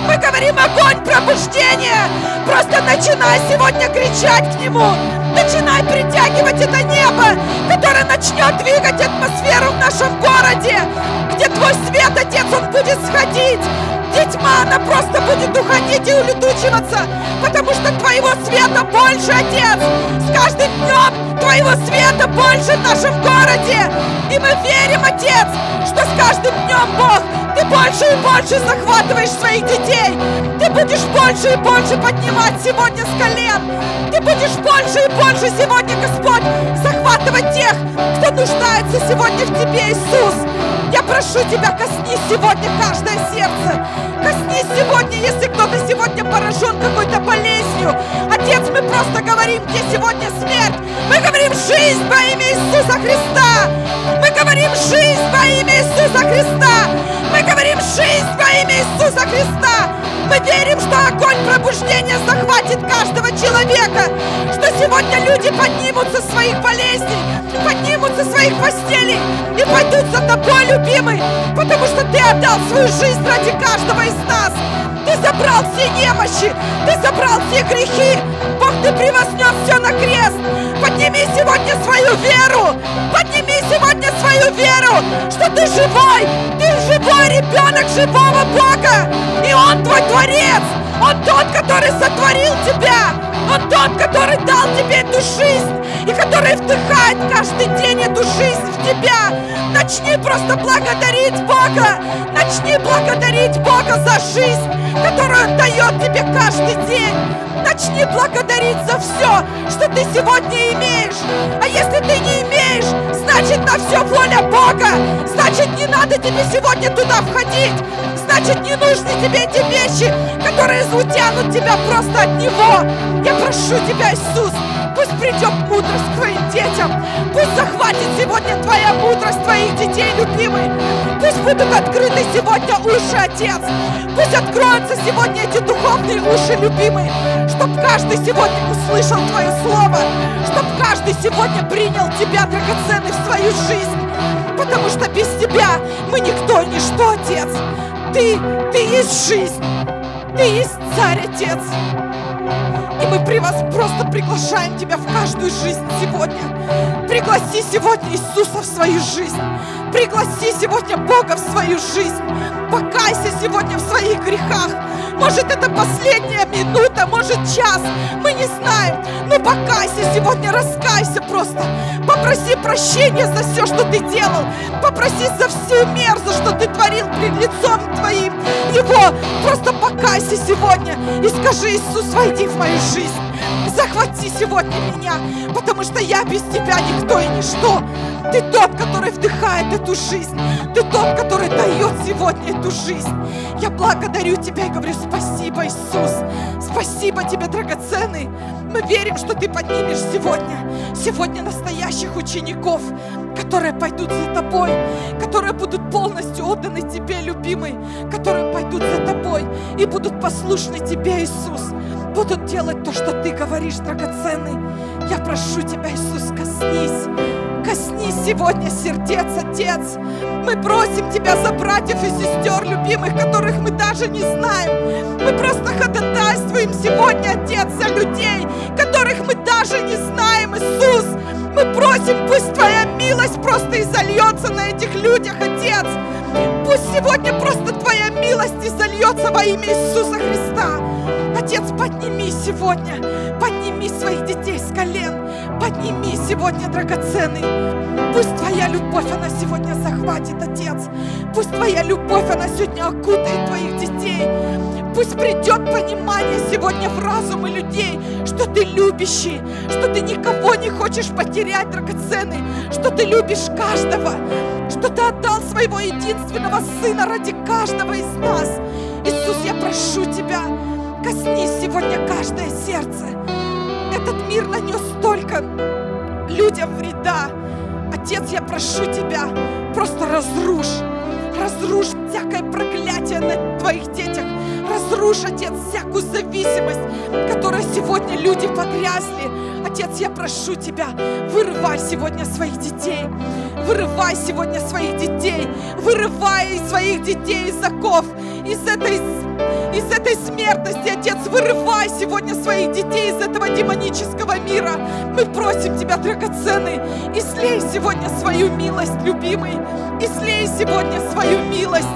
Мы говорим, огонь пробуждения. Просто начинай сегодня кричать к нему. Начинай притягивать это небо, которое начнет двигать атмосферу в нашем городе, где твой свет, Отец, он будет сходить, где тьма, она просто будет уходить и улетучиваться, потому что твоего света больше, Отец. С каждым днем твоего света больше в нашем городе. И мы верим, Отец, что с каждым днем, Бог, ты больше и больше захватываешь своих детей. Ты будешь больше и больше поднимать сегодня с колен. Ты будешь больше и больше сегодня, Господь, захватывать тех, кто нуждается сегодня в Тебе, Иисус. Я прошу Тебя, коснись сегодня каждое сердце. Коснись сегодня, если кто-то сегодня поражен какой-то болезнью. Отец, мы просто говорим, где сегодня смерть. Мы говорим жизнь во имя Иисуса Христа. Мы говорим жизнь во имя Иисуса Христа. Мы говорим жизнь во имя Иисуса Христа. Мы верим, что огонь пробуждения захватит каждого человека, что сегодня люди поднимутся своих болезней, поднимутся своих постелей и пойдут за тобой, любимый, потому что ты отдал свою жизнь ради каждого из нас. Ты забрал все немощи, ты забрал все грехи. Бог, ты превознес все на крест. Подними сегодня свою веру. Подними сегодня свою веру, что ты живой. Ты живой ребенок живого Бога. И Он твой творец. Он тот, который сотворил тебя. Он тот, который дал тебе эту жизнь и который вдыхает каждый день эту жизнь в тебя. Начни просто благодарить Бога. Начни благодарить Бога за жизнь, которую Он дает тебе каждый день. Начни благодарить за все, что ты сегодня имеешь. А если ты не имеешь, значит на все воля Бога. Значит не надо тебе сегодня туда входить. Значит не нужны тебе эти вещи, которые утянут тебя просто от Него. Я прошу тебя, Иисус, пусть придет мудрость к твоим детям. Пусть захватит сегодня твоя мудрость твоих детей, любимый. Пусть будут открыты сегодня уши, Отец. Пусть откроются сегодня эти духовные уши, любимый. Чтоб каждый сегодня услышал Твое Слово. Чтоб каждый сегодня принял Тебя, драгоценный, в свою жизнь. Потому что без Тебя мы никто и ничто, Отец. Ты, Ты есть жизнь. Ты есть Царь, Отец. И мы при вас просто приглашаем Тебя в каждую жизнь сегодня. Пригласи сегодня Иисуса в свою жизнь. Пригласи сегодня Бога в свою жизнь. Покайся сегодня в своих грехах. Может, это последняя минута, может, час. Мы не знаем. Но покайся сегодня, раскайся просто. Попроси прощения за все, что ты делал. Попроси за всю мерзость, что ты творил пред лицом твоим. Его просто покайся сегодня и скажи, Иисус, войди в мою жизнь. Захвати сегодня меня, потому что я без тебя никто и ничто. Ты тот, который вдыхает эту жизнь. Ты тот, который дает сегодня эту жизнь. Я благодарю Тебя и говорю спасибо, Иисус. Спасибо Тебе, драгоценный. Мы верим, что Ты поднимешь сегодня, сегодня настоящих учеников, которые пойдут за Тобой, которые будут полностью отданы Тебе, любимый, которые пойдут за Тобой и будут послушны Тебе, Иисус будут делать то, что Ты говоришь, драгоценный. Я прошу Тебя, Иисус, коснись. Коснись сегодня сердец, Отец. Мы просим Тебя за братьев и сестер любимых, которых мы даже не знаем. Мы просто ходатайствуем сегодня, Отец, за людей, которых мы даже не знаем, Иисус. Мы просим, пусть Твоя милость просто изольется на этих людях, Отец. Пусть сегодня просто Твоя милость изольется во имя Иисуса Христа. Сегодня, подними своих детей с колен, подними сегодня, драгоценный. Пусть Твоя любовь, она сегодня захватит, Отец. Пусть Твоя любовь, она сегодня окутает Твоих детей. Пусть придет понимание сегодня в разумы людей, что Ты любящий, что Ты никого не хочешь потерять, драгоценный, что Ты любишь каждого, что Ты отдал своего единственного Сына ради каждого из нас. Иисус, я прошу Тебя, Коснись сегодня каждое сердце. Этот мир нанес столько людям вреда. Отец, я прошу Тебя, просто разрушь, разрушь всякое проклятие на Твоих детях. Разрушь, Отец, всякую зависимость, которой сегодня люди погрязли. Отец, я прошу Тебя, вырывай сегодня своих детей. Вырывай сегодня своих детей. Вырывай своих детей из оков, из этой из этой смертности, Отец, вырывай сегодня своих детей из этого демонического мира. Мы просим Тебя, драгоценный, излей сегодня свою милость, любимый, излей сегодня свою милость.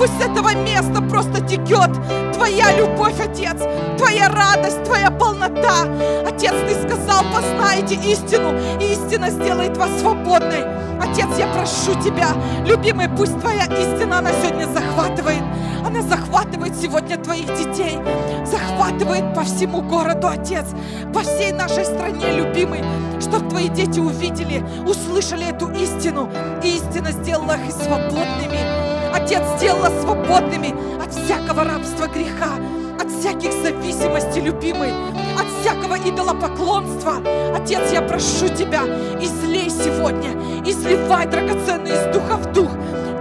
Пусть с этого места просто текет Твоя любовь, Отец, Твоя радость, Твоя полнота. Отец, Ты сказал, познайте истину, и истина сделает вас свободной. Отец, я прошу Тебя, любимый, пусть Твоя истина, она сегодня захватывает она захватывает сегодня твоих детей, захватывает по всему городу, Отец, по всей нашей стране, любимый, чтобы твои дети увидели, услышали эту истину, и истина сделала их свободными. Отец сделала свободными от всякого рабства греха, от всяких зависимостей, любимый, от всякого идолопоклонства. Отец, я прошу Тебя, излей сегодня, изливай драгоценный из духа в дух,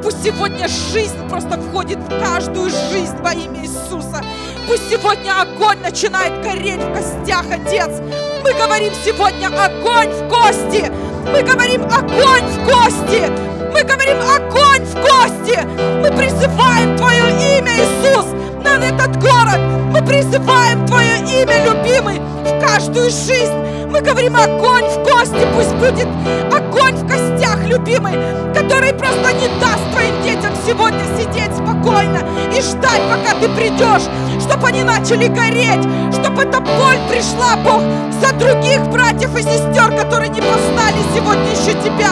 Пусть сегодня жизнь просто входит в каждую жизнь во имя Иисуса. Пусть сегодня огонь начинает гореть в костях, Отец. Мы говорим сегодня огонь в кости. Мы говорим огонь в кости. Мы говорим огонь в кости. Мы призываем Твое имя, Иисус, на этот город. Мы призываем Твое имя, любимый, в каждую жизнь. Мы говорим огонь в кости, пусть будет огонь в костях, любимый, который просто не даст твоим детям сегодня сидеть спокойно и ждать, пока ты придешь, чтобы они начали гореть, чтобы эта боль пришла, Бог, за других братьев и сестер, которые не познали сегодня еще Тебя.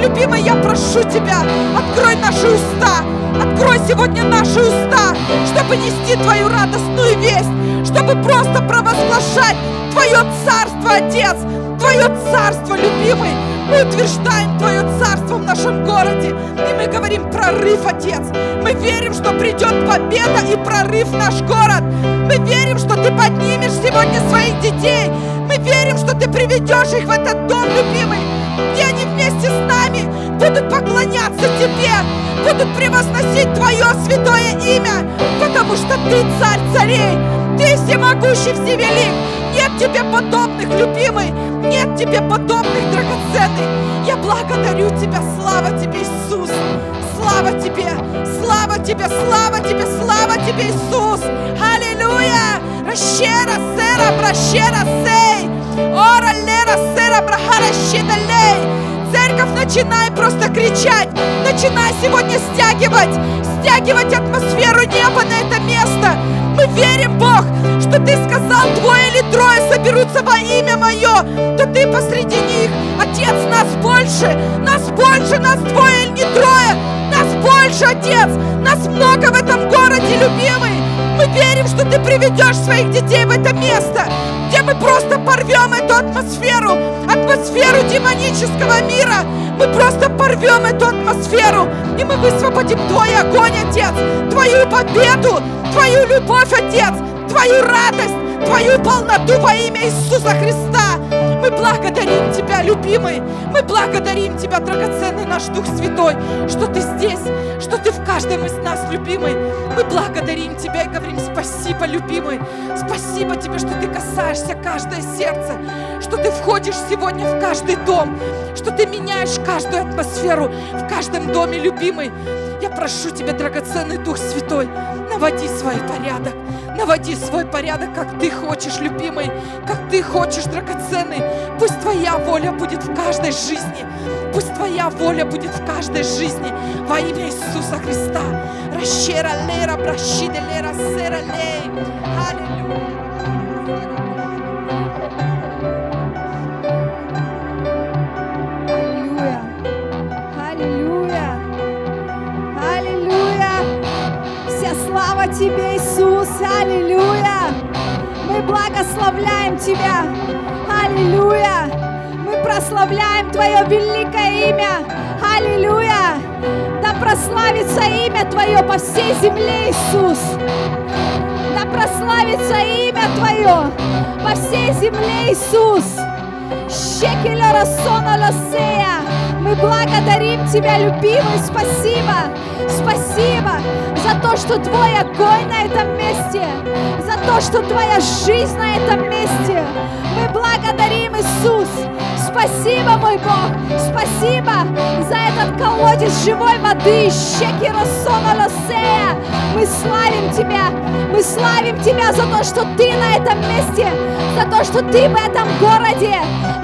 Любимый, я прошу Тебя, открой наши уста, Открой сегодня наши уста, чтобы нести Твою радостную весть, чтобы просто провозглашать Твое царство, Отец, Твое царство, любимый. Мы утверждаем Твое царство в нашем городе. И мы говорим прорыв, Отец. Мы верим, что придет победа и прорыв в наш город. Мы верим, что Ты поднимешь сегодня своих детей. Мы верим, что Ты приведешь их в этот дом, любимый, где они вместе с нами будут поклоняться Тебе, будут превозносить Твое святое имя, потому что Ты царь царей, Ты всемогущий, всевелик. Нет тебе подобных, любимый, нет тебе подобных, драгоценный. Я благодарю Тебя, слава Тебе, Иисус. Слава Тебе, слава Тебе, слава Тебе, слава Тебе, Иисус. Аллилуйя. Ращера, сера, бращера, сей. Ора, лера, сера, брахара, щедалей. Церковь, начинай просто кричать, начинай сегодня стягивать, стягивать атмосферу неба на это. Мы верим, Бог, что Ты сказал, двое или трое соберутся во имя Мое, то Ты посреди них. Отец, нас больше, нас больше, нас двое или не трое, нас больше, Отец, нас много в этом городе, любимый. Мы верим, что Ты приведешь своих детей в это место, где мы просто порвем эту атмосферу, атмосферу демонического мира. Мы просто порвем эту атмосферу, и мы высвободим Твой огонь, Отец, Твою победу, Твою любовь, Отец, Твою радость, Твою полноту во имя Иисуса Христа. Мы благодарим Тебя, любимый. Мы благодарим Тебя, драгоценный наш Дух Святой, что Ты здесь, что Ты в каждом из нас, любимый. Мы благодарим Тебя и говорим спасибо, любимый. Спасибо Тебе, что Ты касаешься каждое сердце, что Ты входишь сегодня в каждый дом, что Ты меняешь каждую атмосферу в каждом доме, любимый. Я прошу Тебя, драгоценный Дух Святой, наводи свой порядок, наводи свой порядок, как Ты хочешь, любимый, как Ты хочешь, драгоценный. Пусть Твоя воля будет в каждой жизни, пусть Твоя воля будет в каждой жизни во имя Иисуса Христа. Ращера лера, бращиде лера, лей. Аллилуйя. Слава Тебе, Иисус. Аллилуйя. Мы благословляем Тебя. Аллилуйя. Мы прославляем Твое великое имя. Аллилуйя. Да прославится имя Твое по всей земле, Иисус. Да прославится имя Твое по всей земле, Иисус. Щекеля рассона лосея. Мы благодарим Тебя, любимый. Спасибо. Спасибо за то, что Твой огонь на этом месте. За то, что Твоя жизнь на этом месте. Мы благодарим, Иисус. Спасибо, мой Бог. Спасибо за этот колодец живой воды. Щеки рассона лосея. Мы славим Тебя. Мы славим Тебя за то, что Ты на этом месте. За то, что Ты в этом городе.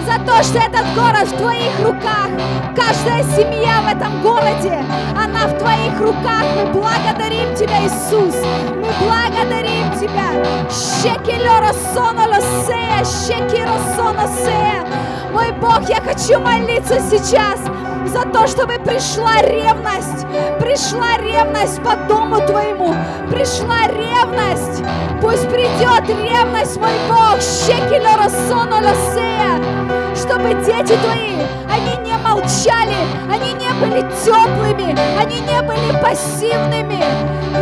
За то, что этот город в Твоих руках. Каждая семья в этом городе, она в Твоих руках. Мы благодарим Тебя, Иисус. Мы благодарим Тебя. Щекелё рассона лосея, щекиро сона сея. Мой Бог, я хочу молиться сейчас за то, чтобы пришла ревность, пришла ревность по дому Твоему, пришла ревность. Пусть придет ревность, мой Бог, лосея, чтобы дети Твои, они не молчали, они не были теплыми, они не были пассивными.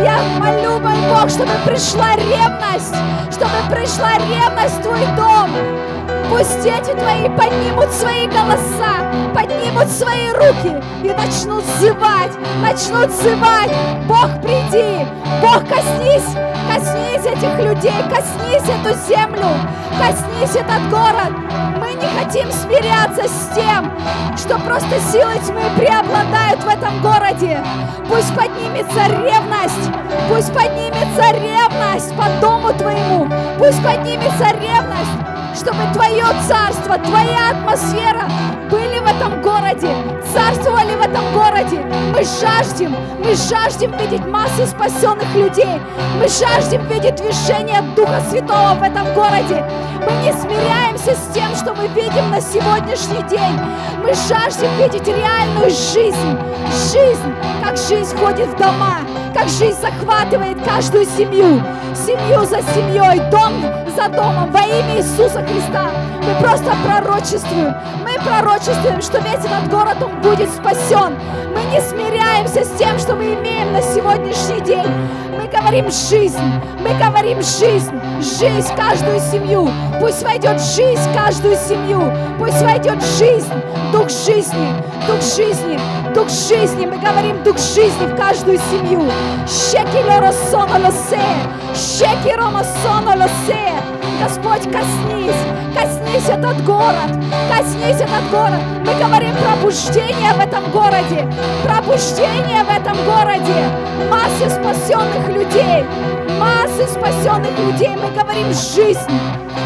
Я молю, мой Бог, чтобы пришла ревность, чтобы пришла ревность в Твой дом. Пусть дети Твои поднимут свои голоса, поднимут свои руки и начнут взывать, начнут взывать. Бог, приди, Бог, коснись, коснись этих людей, коснись эту землю, коснись этот город. Мы не хотим смиряться с тем, что просто силы тьмы преобладают в этом городе. Пусть поднимется ревность, пусть поднимется ревность по дому Твоему, пусть поднимется ревность, чтобы Твое царство, Твоя атмосфера были в этом городе, царствовали в этом городе. Мы жаждем, мы жаждем видеть массы спасенных людей. Мы жаждем видеть движение Духа Святого в этом городе. Мы не смиряемся с тем, что мы видим на сегодняшний день. Мы жаждем видеть реальную жизнь. Жизнь, как жизнь ходит в дома, как жизнь захватывает каждую семью. Семью за семьей, дом за домом во имя Иисуса Христа. Мы просто пророчествуем. Мы пророчествуем, что весь этот город, он будет спасен. Мы не смиряемся с тем, что мы имеем на сегодняшний день. Мы говорим жизнь, мы говорим жизнь, жизнь в каждую семью. Пусть войдет жизнь в каждую семью. Пусть войдет жизнь, дух жизни, дух жизни, дух жизни. Мы говорим дух жизни в каждую семью. Щекило соно лосе, щекиро соно лосе. Господь, коснись, коснись этот город, коснись этот город. Мы говорим пробуждение в этом городе, пробуждение в этом городе. Массы спасенных людей, массы спасенных людей. Мы говорим жизнь,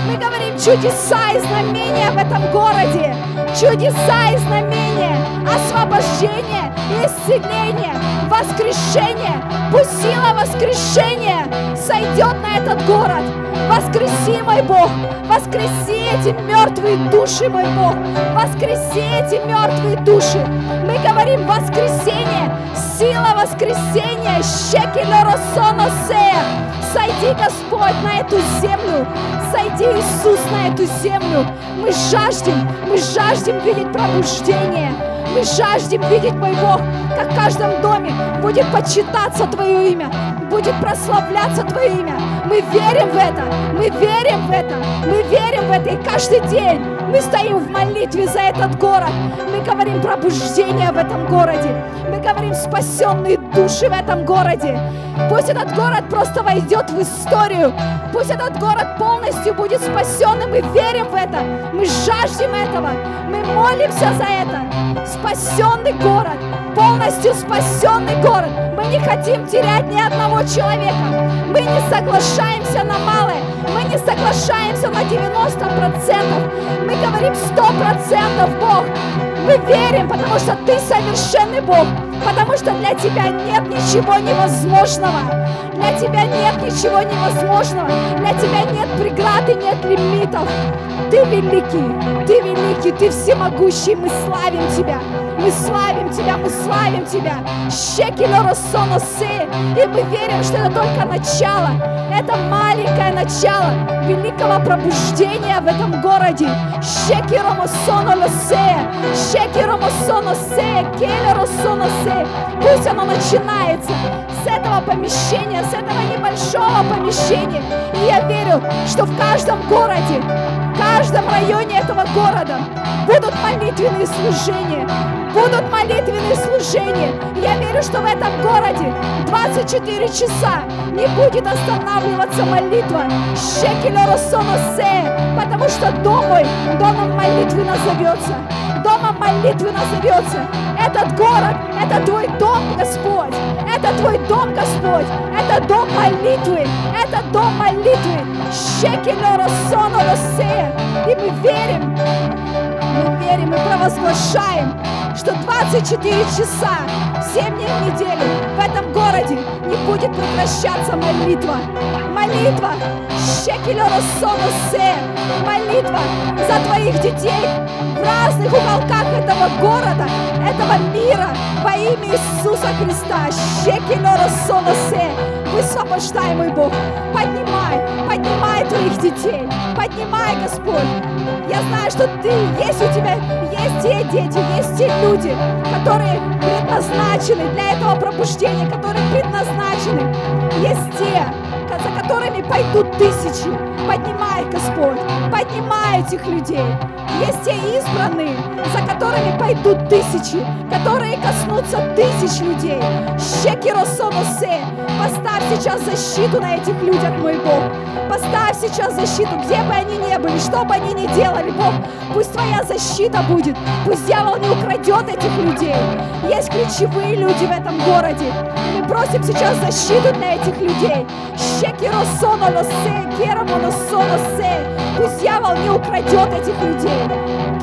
мы говорим чудеса и знамения в этом городе, чудеса и знамения, освобождение, исцеление, воскрешение. Пусть сила воскрешения сойдет на этот город. Воскреси, мой Бог, воскреси эти мертвые души, мой Бог, воскреси эти мертвые души. Мы говорим воскресение, сила воскресения, щекелеросоносе. Сойди, Господь, на эту землю, сойди, Иисус, на эту землю. Мы жаждем, мы жаждем видеть пробуждение. Мы жаждем видеть, мой Бог, как в каждом доме будет почитаться Твое имя, будет прославляться Твое имя. Мы верим в это, мы верим в это, мы верим в это. И каждый день мы стоим в молитве за этот город. Мы говорим пробуждение в этом городе. Мы говорим спасенные души в этом городе. Пусть этот город просто войдет в историю. Пусть этот город полностью будет спасен, и мы верим в это. Мы жаждем этого. Мы молимся за это. Спасенный город, полностью спасенный город. Мы не хотим терять ни одного человека. Мы не соглашаемся на малое. Мы не соглашаемся на 90%. Мы говорим 100% Бог. Мы верим, потому что Ты совершенный Бог. Потому что для Тебя нет ничего невозможного. Для Тебя нет ничего невозможного. Для Тебя нет преград и нет лимитов. Ты великий, Ты великий, Ты всемогущий. Мы славим Тебя. Мы славим Тебя, мы славим Тебя. Щекилоросоносе. И мы верим, что это только начало. Это маленькое начало великого пробуждения в этом городе. Щекиромосонолосе. Щекиромосоносе. Келеросоносе. Пусть оно начинается с этого помещения, с этого небольшого помещения. И я верю, что в каждом городе, каждом районе этого города будут молитвенные служения, будут молитвенные служения. Я верю, что в этом городе 24 часа не будет останавливаться молитва. Потому что дом мой домом молитвы назовется. Домом молитвы назовется. Этот город, это твой дом, Господь. Это твой дом, Господь. Это дом молитвы. Это дом молитвы. Щекелеросоносе. И мы верим, мы верим и провозглашаем, что 24 часа, 7 дней в неделю в этом городе не будет прекращаться молитва. Молитва, молитва за твоих детей в разных уголках этого города, этого мира во имя Иисуса Христа. Мой Бог, поднимай, поднимай твоих детей, поднимай, Господь. Я знаю, что ты, есть у тебя, есть те дети, есть те люди, которые предназначены для этого пробуждения, которые предназначены. Есть те, за которыми пойдут тысячи. Поднимай, Господь, поднимай этих людей. Есть те избранные, за которыми пойдут тысячи, которые коснутся тысяч людей. Щекиросоносе, поставь сейчас защиту на этих людях, мой Бог. Поставь сейчас защиту, где бы они ни были, что бы они ни делали, Бог. Пусть Твоя защита будет, пусть дьявол не украдет этих людей. Есть ключевые люди в этом городе. Мы просим сейчас защиту для этих людей. Щекиросоносе, керамоносоносе. Пусть дьявол не украдет этих людей.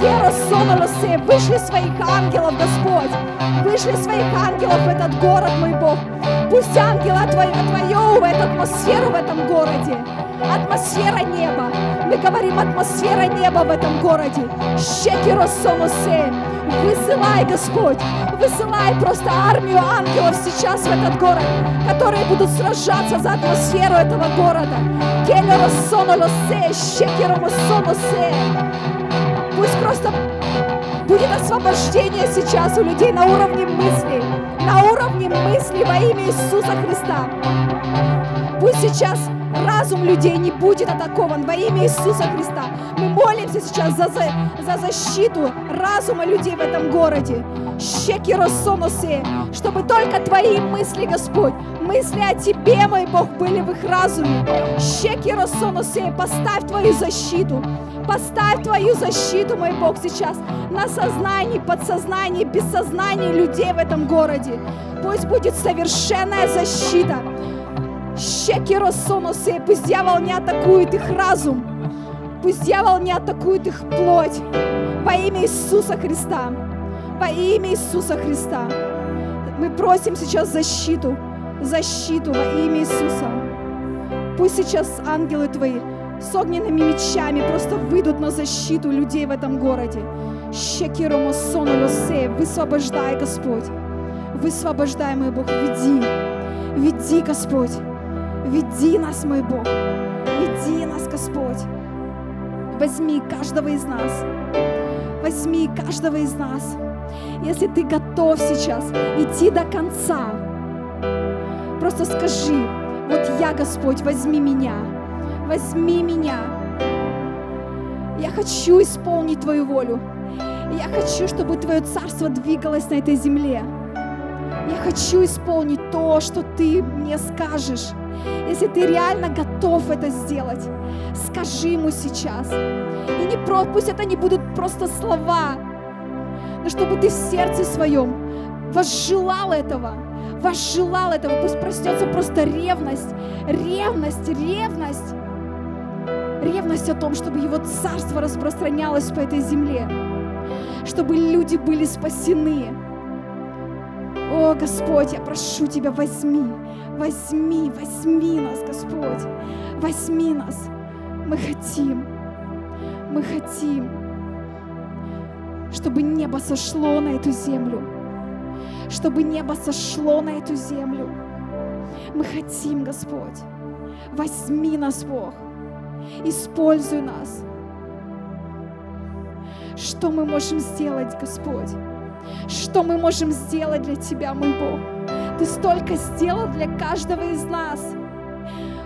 Керосоносе, вышли своих ангелов, Господь. Вышли своих ангелов в этот город, мой Бог. Пусть ангелы Твои отвоевывают атмосферу в этом городе. Атмосфера неба. Мы говорим атмосфера неба в этом городе. Щекиросоносе. Высылай, Господь, высылай просто армию ангелов сейчас в этот город, которые будут сражаться за атмосферу этого города. Пусть просто будет освобождение сейчас у людей на уровне мыслей, на уровне мыслей во имя Иисуса Христа. Пусть сейчас разум людей не будет атакован во имя Иисуса Христа. Мы молимся сейчас за, за, за защиту разума людей в этом городе. Щекиросоносе, чтобы только Твои мысли, Господь, мысли о Тебе, мой Бог, были в их разуме. Щекиросоносе, поставь Твою защиту. Поставь Твою защиту, мой Бог, сейчас на сознании, подсознании, бессознании людей в этом городе. Пусть будет совершенная защита. Щекиросоносе, пусть дьявол не атакует их разум. Пусть дьявол не атакует их плоть. Во имя Иисуса Христа. Во имя Иисуса Христа. Мы просим сейчас защиту. Защиту во имя Иисуса. Пусть сейчас ангелы Твои с огненными мечами просто выйдут на защиту людей в этом городе. Щекирому сону лосе, высвобождай, Господь. Высвобождай, мой Бог, веди. Веди, Господь. Веди нас, мой Бог. Веди нас, Господь. Возьми каждого из нас. Возьми каждого из нас. Если ты готов сейчас идти до конца, просто скажи, вот я, Господь, возьми меня. Возьми меня. Я хочу исполнить Твою волю. Я хочу, чтобы Твое царство двигалось на этой земле. Я хочу исполнить то, что Ты мне скажешь. Если ты реально готов это сделать, скажи ему сейчас. И не про, пусть это не будут просто слова, но чтобы ты в сердце своем возжелал этого, возжелал этого. Пусть проснется просто ревность, ревность, ревность. Ревность о том, чтобы его царство распространялось по этой земле, чтобы люди были спасены. О, Господь, я прошу Тебя, возьми, возьми, возьми нас, Господь, возьми нас. Мы хотим, мы хотим, чтобы небо сошло на эту землю, чтобы небо сошло на эту землю. Мы хотим, Господь, возьми нас, Бог, используй нас. Что мы можем сделать, Господь? Что мы можем сделать для Тебя, мой Бог? Ты столько сделал для каждого из нас.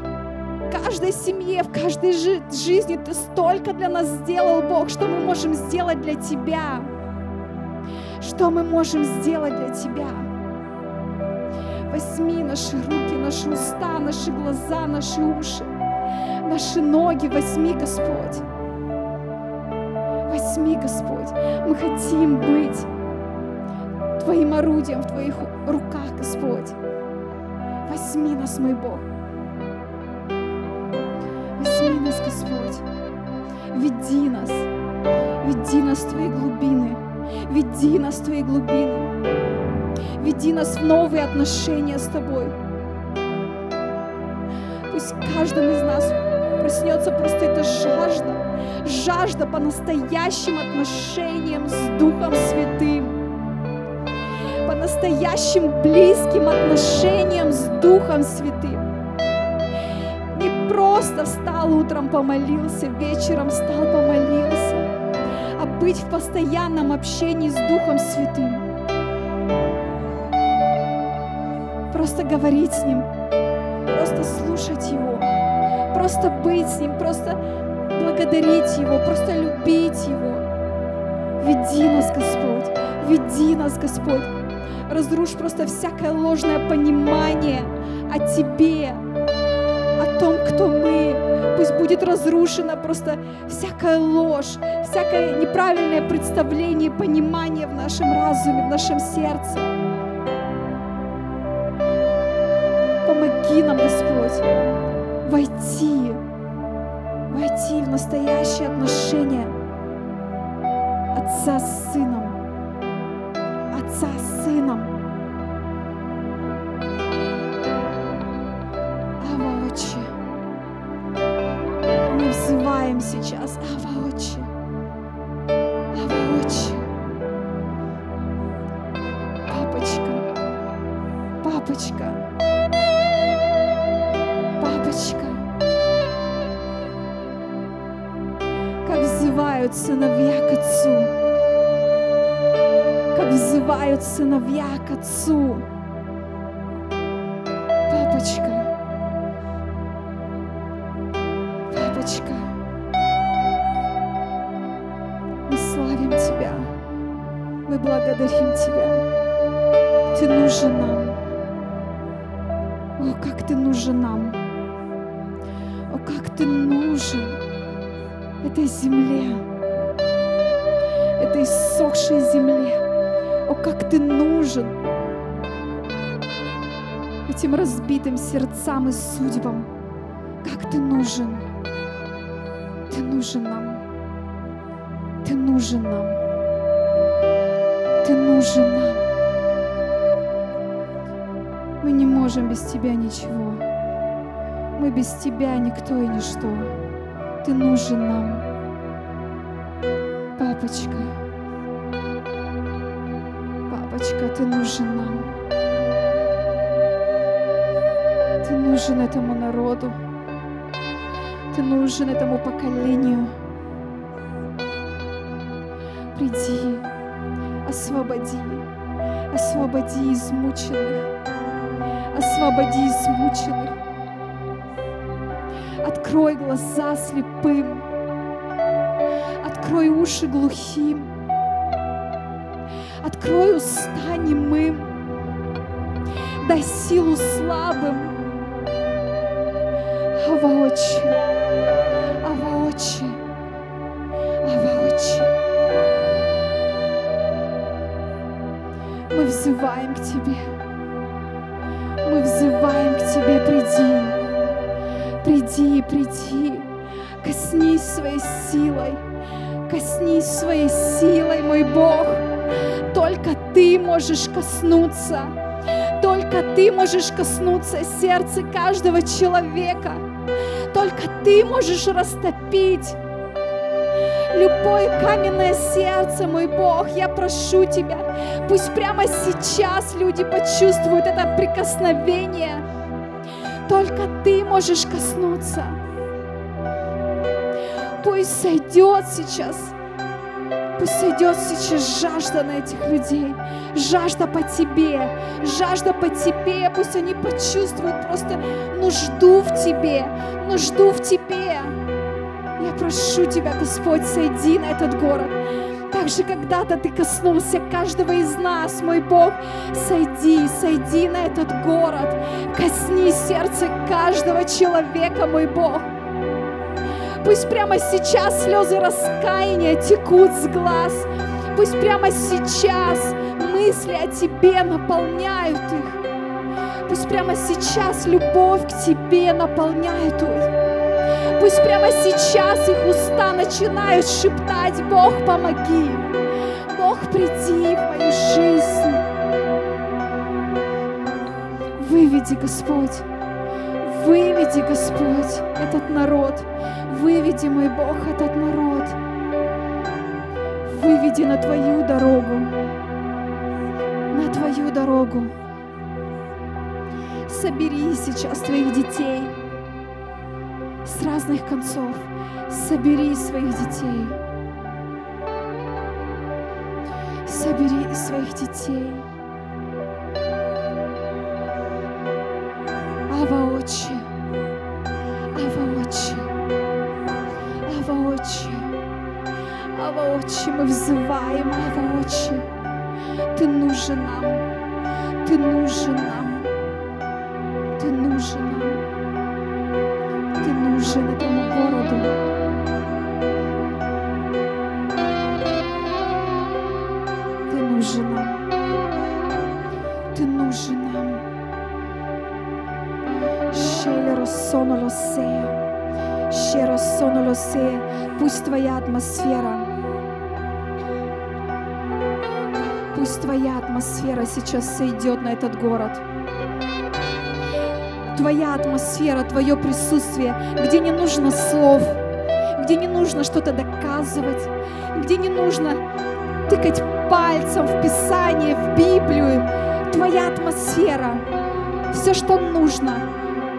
В каждой семье, в каждой жи- жизни Ты столько для нас сделал, Бог, что мы можем сделать для Тебя. Что мы можем сделать для Тебя? Возьми наши руки, наши уста, наши глаза, наши уши, наши ноги, возьми, Господь. Возьми, Господь. Мы хотим быть Твоим орудием в Твоих руках, Господь. Возьми нас, мой Бог. Возьми нас, Господь. Веди нас. Веди нас в Твои глубины. Веди нас в Твои глубины. Веди нас в новые отношения с Тобой. Пусть каждым из нас проснется просто эта жажда, жажда по настоящим отношениям с Духом Святым, по настоящим близким отношениям с Духом Святым. Не просто встал утром, помолился, вечером встал, помолился, а быть в постоянном общении с Духом Святым. Просто говорить с Ним, просто слушать Его, просто быть с Ним, просто благодарить Его, просто любить Его. Веди нас, Господь, веди нас, Господь. Разрушь просто всякое ложное понимание о Тебе, о том, кто мы. Пусть будет разрушена просто всякая ложь, всякое неправильное представление, понимание в нашем разуме, в нашем сердце. Помоги нам, Господь, войти, войти в настоящие отношения Отца с Сыном, Отца с нужен нам. Ты нужен нам. Ты нужен нам. Мы не можем без Тебя ничего. Мы без Тебя никто и ничто. Ты нужен нам. Папочка, папочка, ты нужен нам. Ты нужен этому народу. Ты нужен этому поколению. Приди, освободи, освободи измученных, освободи измученных. Открой глаза слепым, открой уши глухим, открой уста немым, дай силу слабым. Ава Отче, Ава Отче, Ава Отче. Мы взываем к Тебе. Мы взываем к Тебе, приди. Приди, приди. Коснись своей силой. Коснись своей силой, мой Бог. Только Ты можешь коснуться. Только Ты можешь коснуться сердца каждого человека. Только Ты можешь растопить любое каменное сердце, мой Бог, я прошу Тебя, пусть прямо сейчас люди почувствуют это прикосновение. Только Ты можешь коснуться. Пусть сойдет сейчас, пусть сойдет сейчас жажда на этих людей, жажда по Тебе, жажда по Тебе, пусть они почувствуют просто нужду в Тебе, нужду в Тебе. Я прошу Тебя, Господь, сойди на этот город. Так же когда-то Ты коснулся каждого из нас, мой Бог. Сойди, сойди на этот город. Косни сердце каждого человека, мой Бог. Пусть прямо сейчас слезы раскаяния текут с глаз. Пусть прямо сейчас мысли о Тебе наполняют их. Пусть прямо сейчас любовь к Тебе наполняет их. Пусть прямо сейчас их уста начинают шептать, Бог, помоги. Бог, приди в мою жизнь. Выведи, Господь, выведи, Господь, этот народ. Выведи, мой Бог, этот народ. Выведи на Твою дорогу. На Твою дорогу. Собери сейчас Твоих детей с разных концов. Собери своих детей. Собери своих детей. Ава Отче, нужен нам, Ты нужен нам, Ты нужен нам, Ты нужен этому городу. Ты нужен sono lo sé, sono lo sé. Пусть Твоя атмосфера, пусть Твоя атмосфера сейчас сойдет на этот город. Твоя атмосфера, Твое присутствие, где не нужно слов, где не нужно что-то доказывать, где не нужно тыкать пальцем в Писание, в Библию. Твоя атмосфера, все, что нужно,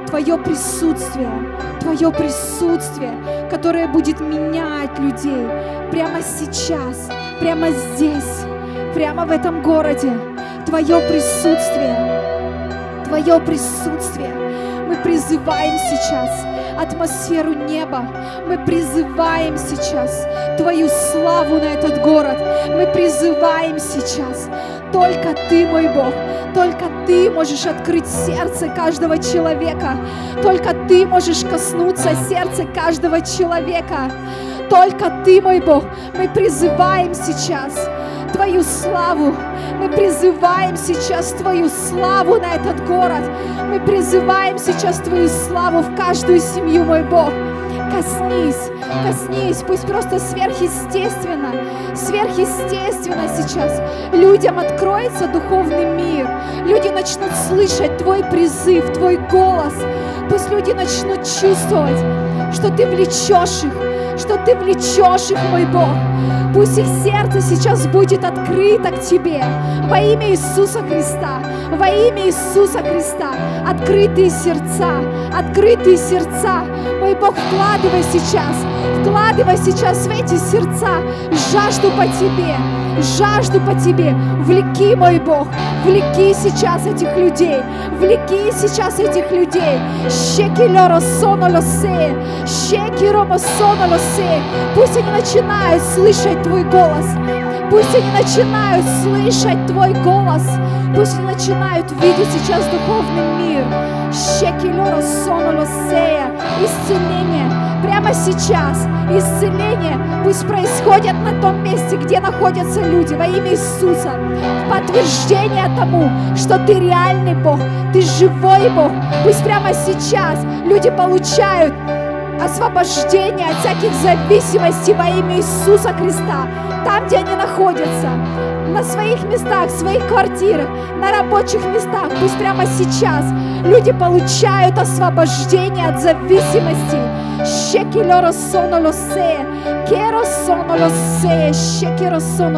Твое присутствие, Твое присутствие, которое будет менять людей прямо сейчас, прямо здесь, прямо в этом городе. Твое присутствие, Твое присутствие. Мы призываем сейчас атмосферу неба. Мы призываем сейчас Твою славу на этот город. Мы призываем сейчас. Только Ты, мой Бог, только Ты можешь открыть сердце каждого человека. Только Ты можешь коснуться сердца каждого человека. Только Ты, мой Бог, мы призываем сейчас Твою славу. Мы призываем сейчас Твою славу на этот город. Мы призываем сейчас Твою славу в каждую семью, мой Бог. коснись, коснись, пусть просто сверхъестественно, сверхъестественно сейчас людям откроется духовный мир, люди начнут слышать Твой призыв, Твой голос, пусть люди начнут чувствовать, что Ты влечешь их, что Ты влечешь их, мой Бог. Пусть их сердце сейчас будет открыто к Тебе. Во имя Иисуса Христа. Во имя Иисуса Христа. Открытые сердца. Открытые сердца. Мой Бог, вкладывай сейчас. Вкладывай сейчас в эти сердца жажду по Тебе. Жажду по Тебе. Влеки, мой Бог. Влеки сейчас этих людей. Влеки сейчас этих людей. Щеки лоро соно лосе. Щеки ромо лосе. Пусть они начинают слышать Твой голос. Пусть они начинают слышать Твой голос. Пусть они начинают видеть сейчас духовный мир. Щеки лоро соно лосе. Исцеление прямо сейчас. Исцеление пусть происходит на том месте, где находятся люди во имя Иисуса. Подтверждение тому, что ты реальный Бог, ты живой Бог. Пусть прямо сейчас люди получают освобождение от всяких зависимостей во имя Иисуса Христа. Там, где они находятся, на своих местах, в своих квартирах, на рабочих местах. Пусть прямо сейчас люди получают освобождение от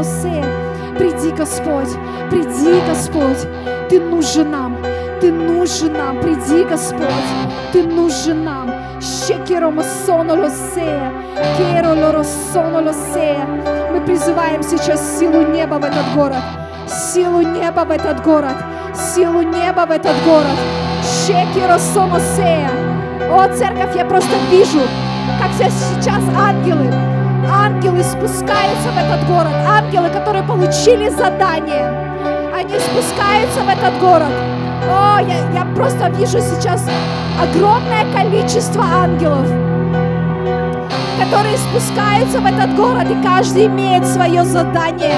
се. Приди, Господь, приди, Господь, Ты нужен нам, Ты нужен нам, приди, Господь, Ты нужен нам. Мы призываем сейчас силу неба в этот город, силу неба в этот город, силу неба в этот город. Се. О, церковь, я просто вижу, как сейчас ангелы, ангелы спускаются в этот город, ангелы, которые получили задание, они спускаются в этот город. О, я, я просто вижу сейчас огромное количество ангелов, которые спускаются в этот город, и каждый имеет свое задание.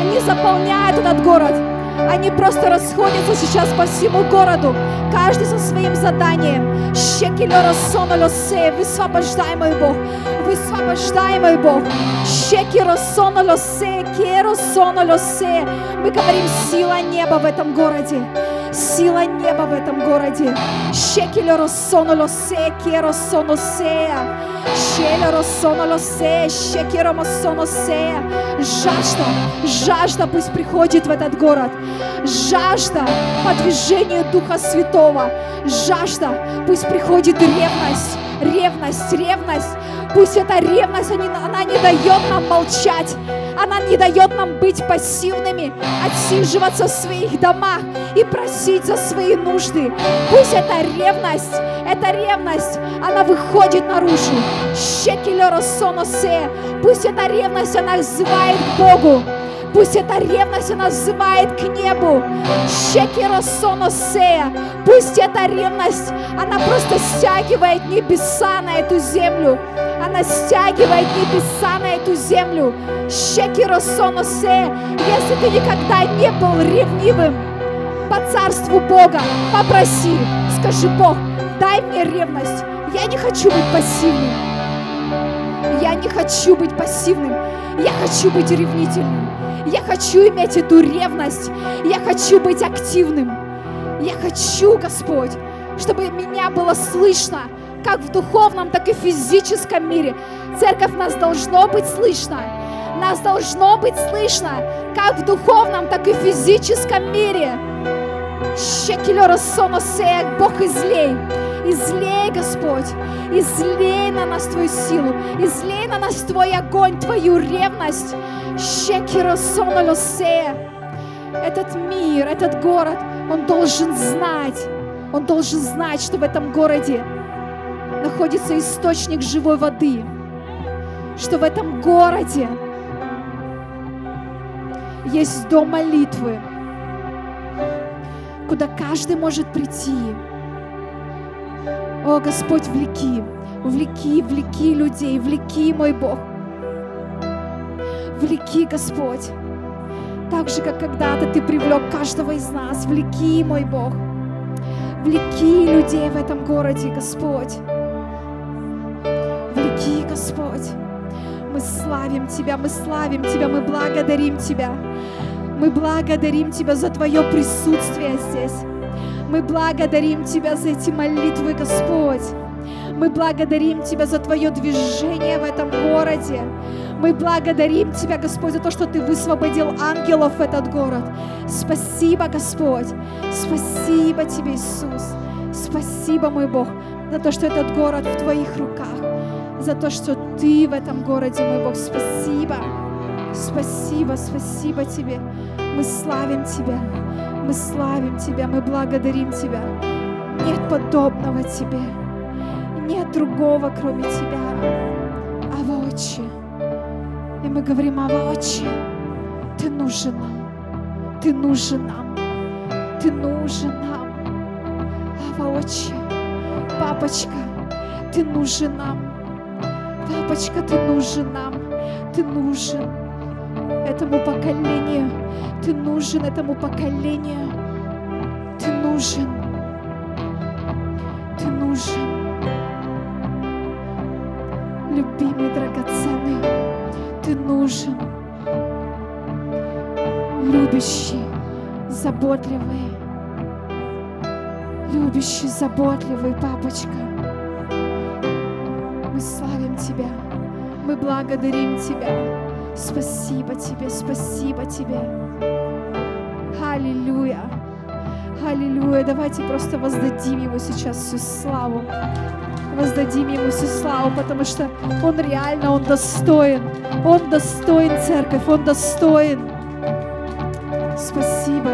Они заполняют этот город. Они просто расходятся сейчас по всему городу, каждый со своим заданием. Щекилера сонолосе, высвобождай мой Бог, высвобождай мой Бог. Щекиро сонолосе, керо сонолосе. Мы говорим, сила неба в этом городе. Сила неба в этом городе. Щекилеро сонолосе, керо соносея. Щелеро сонолосе, щекиро соносея. Жажда, жажда пусть приходит в этот город. Жажда по движению Духа Святого. Жажда, пусть приходит ревность, ревность, ревность. Пусть эта ревность, она не дает нам молчать. Она не дает нам быть пассивными, отсиживаться в своих домах и просить за свои нужды. Пусть эта ревность, эта ревность, она выходит наружу. Пусть эта ревность, она взывает к Богу. Пусть эта ревность, она взывает к небу. Щекеросоносея. Пусть эта ревность, она просто стягивает небеса на эту землю. Она стягивает небеса на эту землю. Щекеросоносея. Если ты никогда не был ревнивым по царству Бога, попроси, скажи, Бог, дай мне ревность. Я не хочу быть пассивным. Я не хочу быть пассивным. Я хочу быть ревнительным. Я хочу иметь эту ревность. Я хочу быть активным. Я хочу, Господь, чтобы меня было слышно, как в духовном, так и в физическом мире. Церковь нас должно быть слышно. Нас должно быть слышно, как в духовном, так и в физическом мире. Щекелера соносея, Бог излей. Излей, Господь, излей на нас Твою силу, излей на нас Твой огонь, Твою ревность. Щекера сонолосея. Этот мир, этот город, он должен знать, он должен знать, что в этом городе находится источник живой воды, что в этом городе есть дом молитвы, куда каждый может прийти. О, Господь, влеки, влеки, влеки людей, влеки, мой Бог. Влеки, Господь. Так же, как когда-то Ты привлек каждого из нас. Влеки, мой Бог. Влеки людей в этом городе, Господь. Дорогие, Господь. Мы славим Тебя, мы славим Тебя, мы благодарим Тебя. Мы благодарим Тебя за Твое присутствие здесь. Мы благодарим Тебя за эти молитвы, Господь. Мы благодарим Тебя за Твое движение в этом городе. Мы благодарим Тебя, Господь, за то, что Ты высвободил ангелов в этот город. Спасибо, Господь. Спасибо Тебе, Иисус. Спасибо, мой Бог, за то, что этот город в Твоих руках. За то, что Ты в этом городе, мой Бог. Спасибо. Спасибо, спасибо Тебе. Мы славим Тебя. Мы славим Тебя, мы благодарим Тебя. Нет подобного Тебе. Нет другого, кроме Тебя. Ава, Отче. И мы говорим, Ава, Отче, Ты нужен нам. Ты нужен нам. Ты нужен нам. Ава, Отче, Папочка, Ты нужен нам. Папочка, Ты нужен нам. Ты нужен этому поколению. Ты нужен этому поколению. Ты нужен. Ты нужен. Любимый, драгоценный, ты нужен. Любящий, заботливый. Любящий, заботливый папочка. Мы славим Тебя. Мы благодарим Тебя. Спасибо Тебе, спасибо Тебе. Аллилуйя. Аллилуйя. Давайте просто воздадим Ему сейчас всю славу. Воздадим Ему всю славу, потому что Он реально, Он достоин. Он достоин, церковь, Он достоин. Спасибо.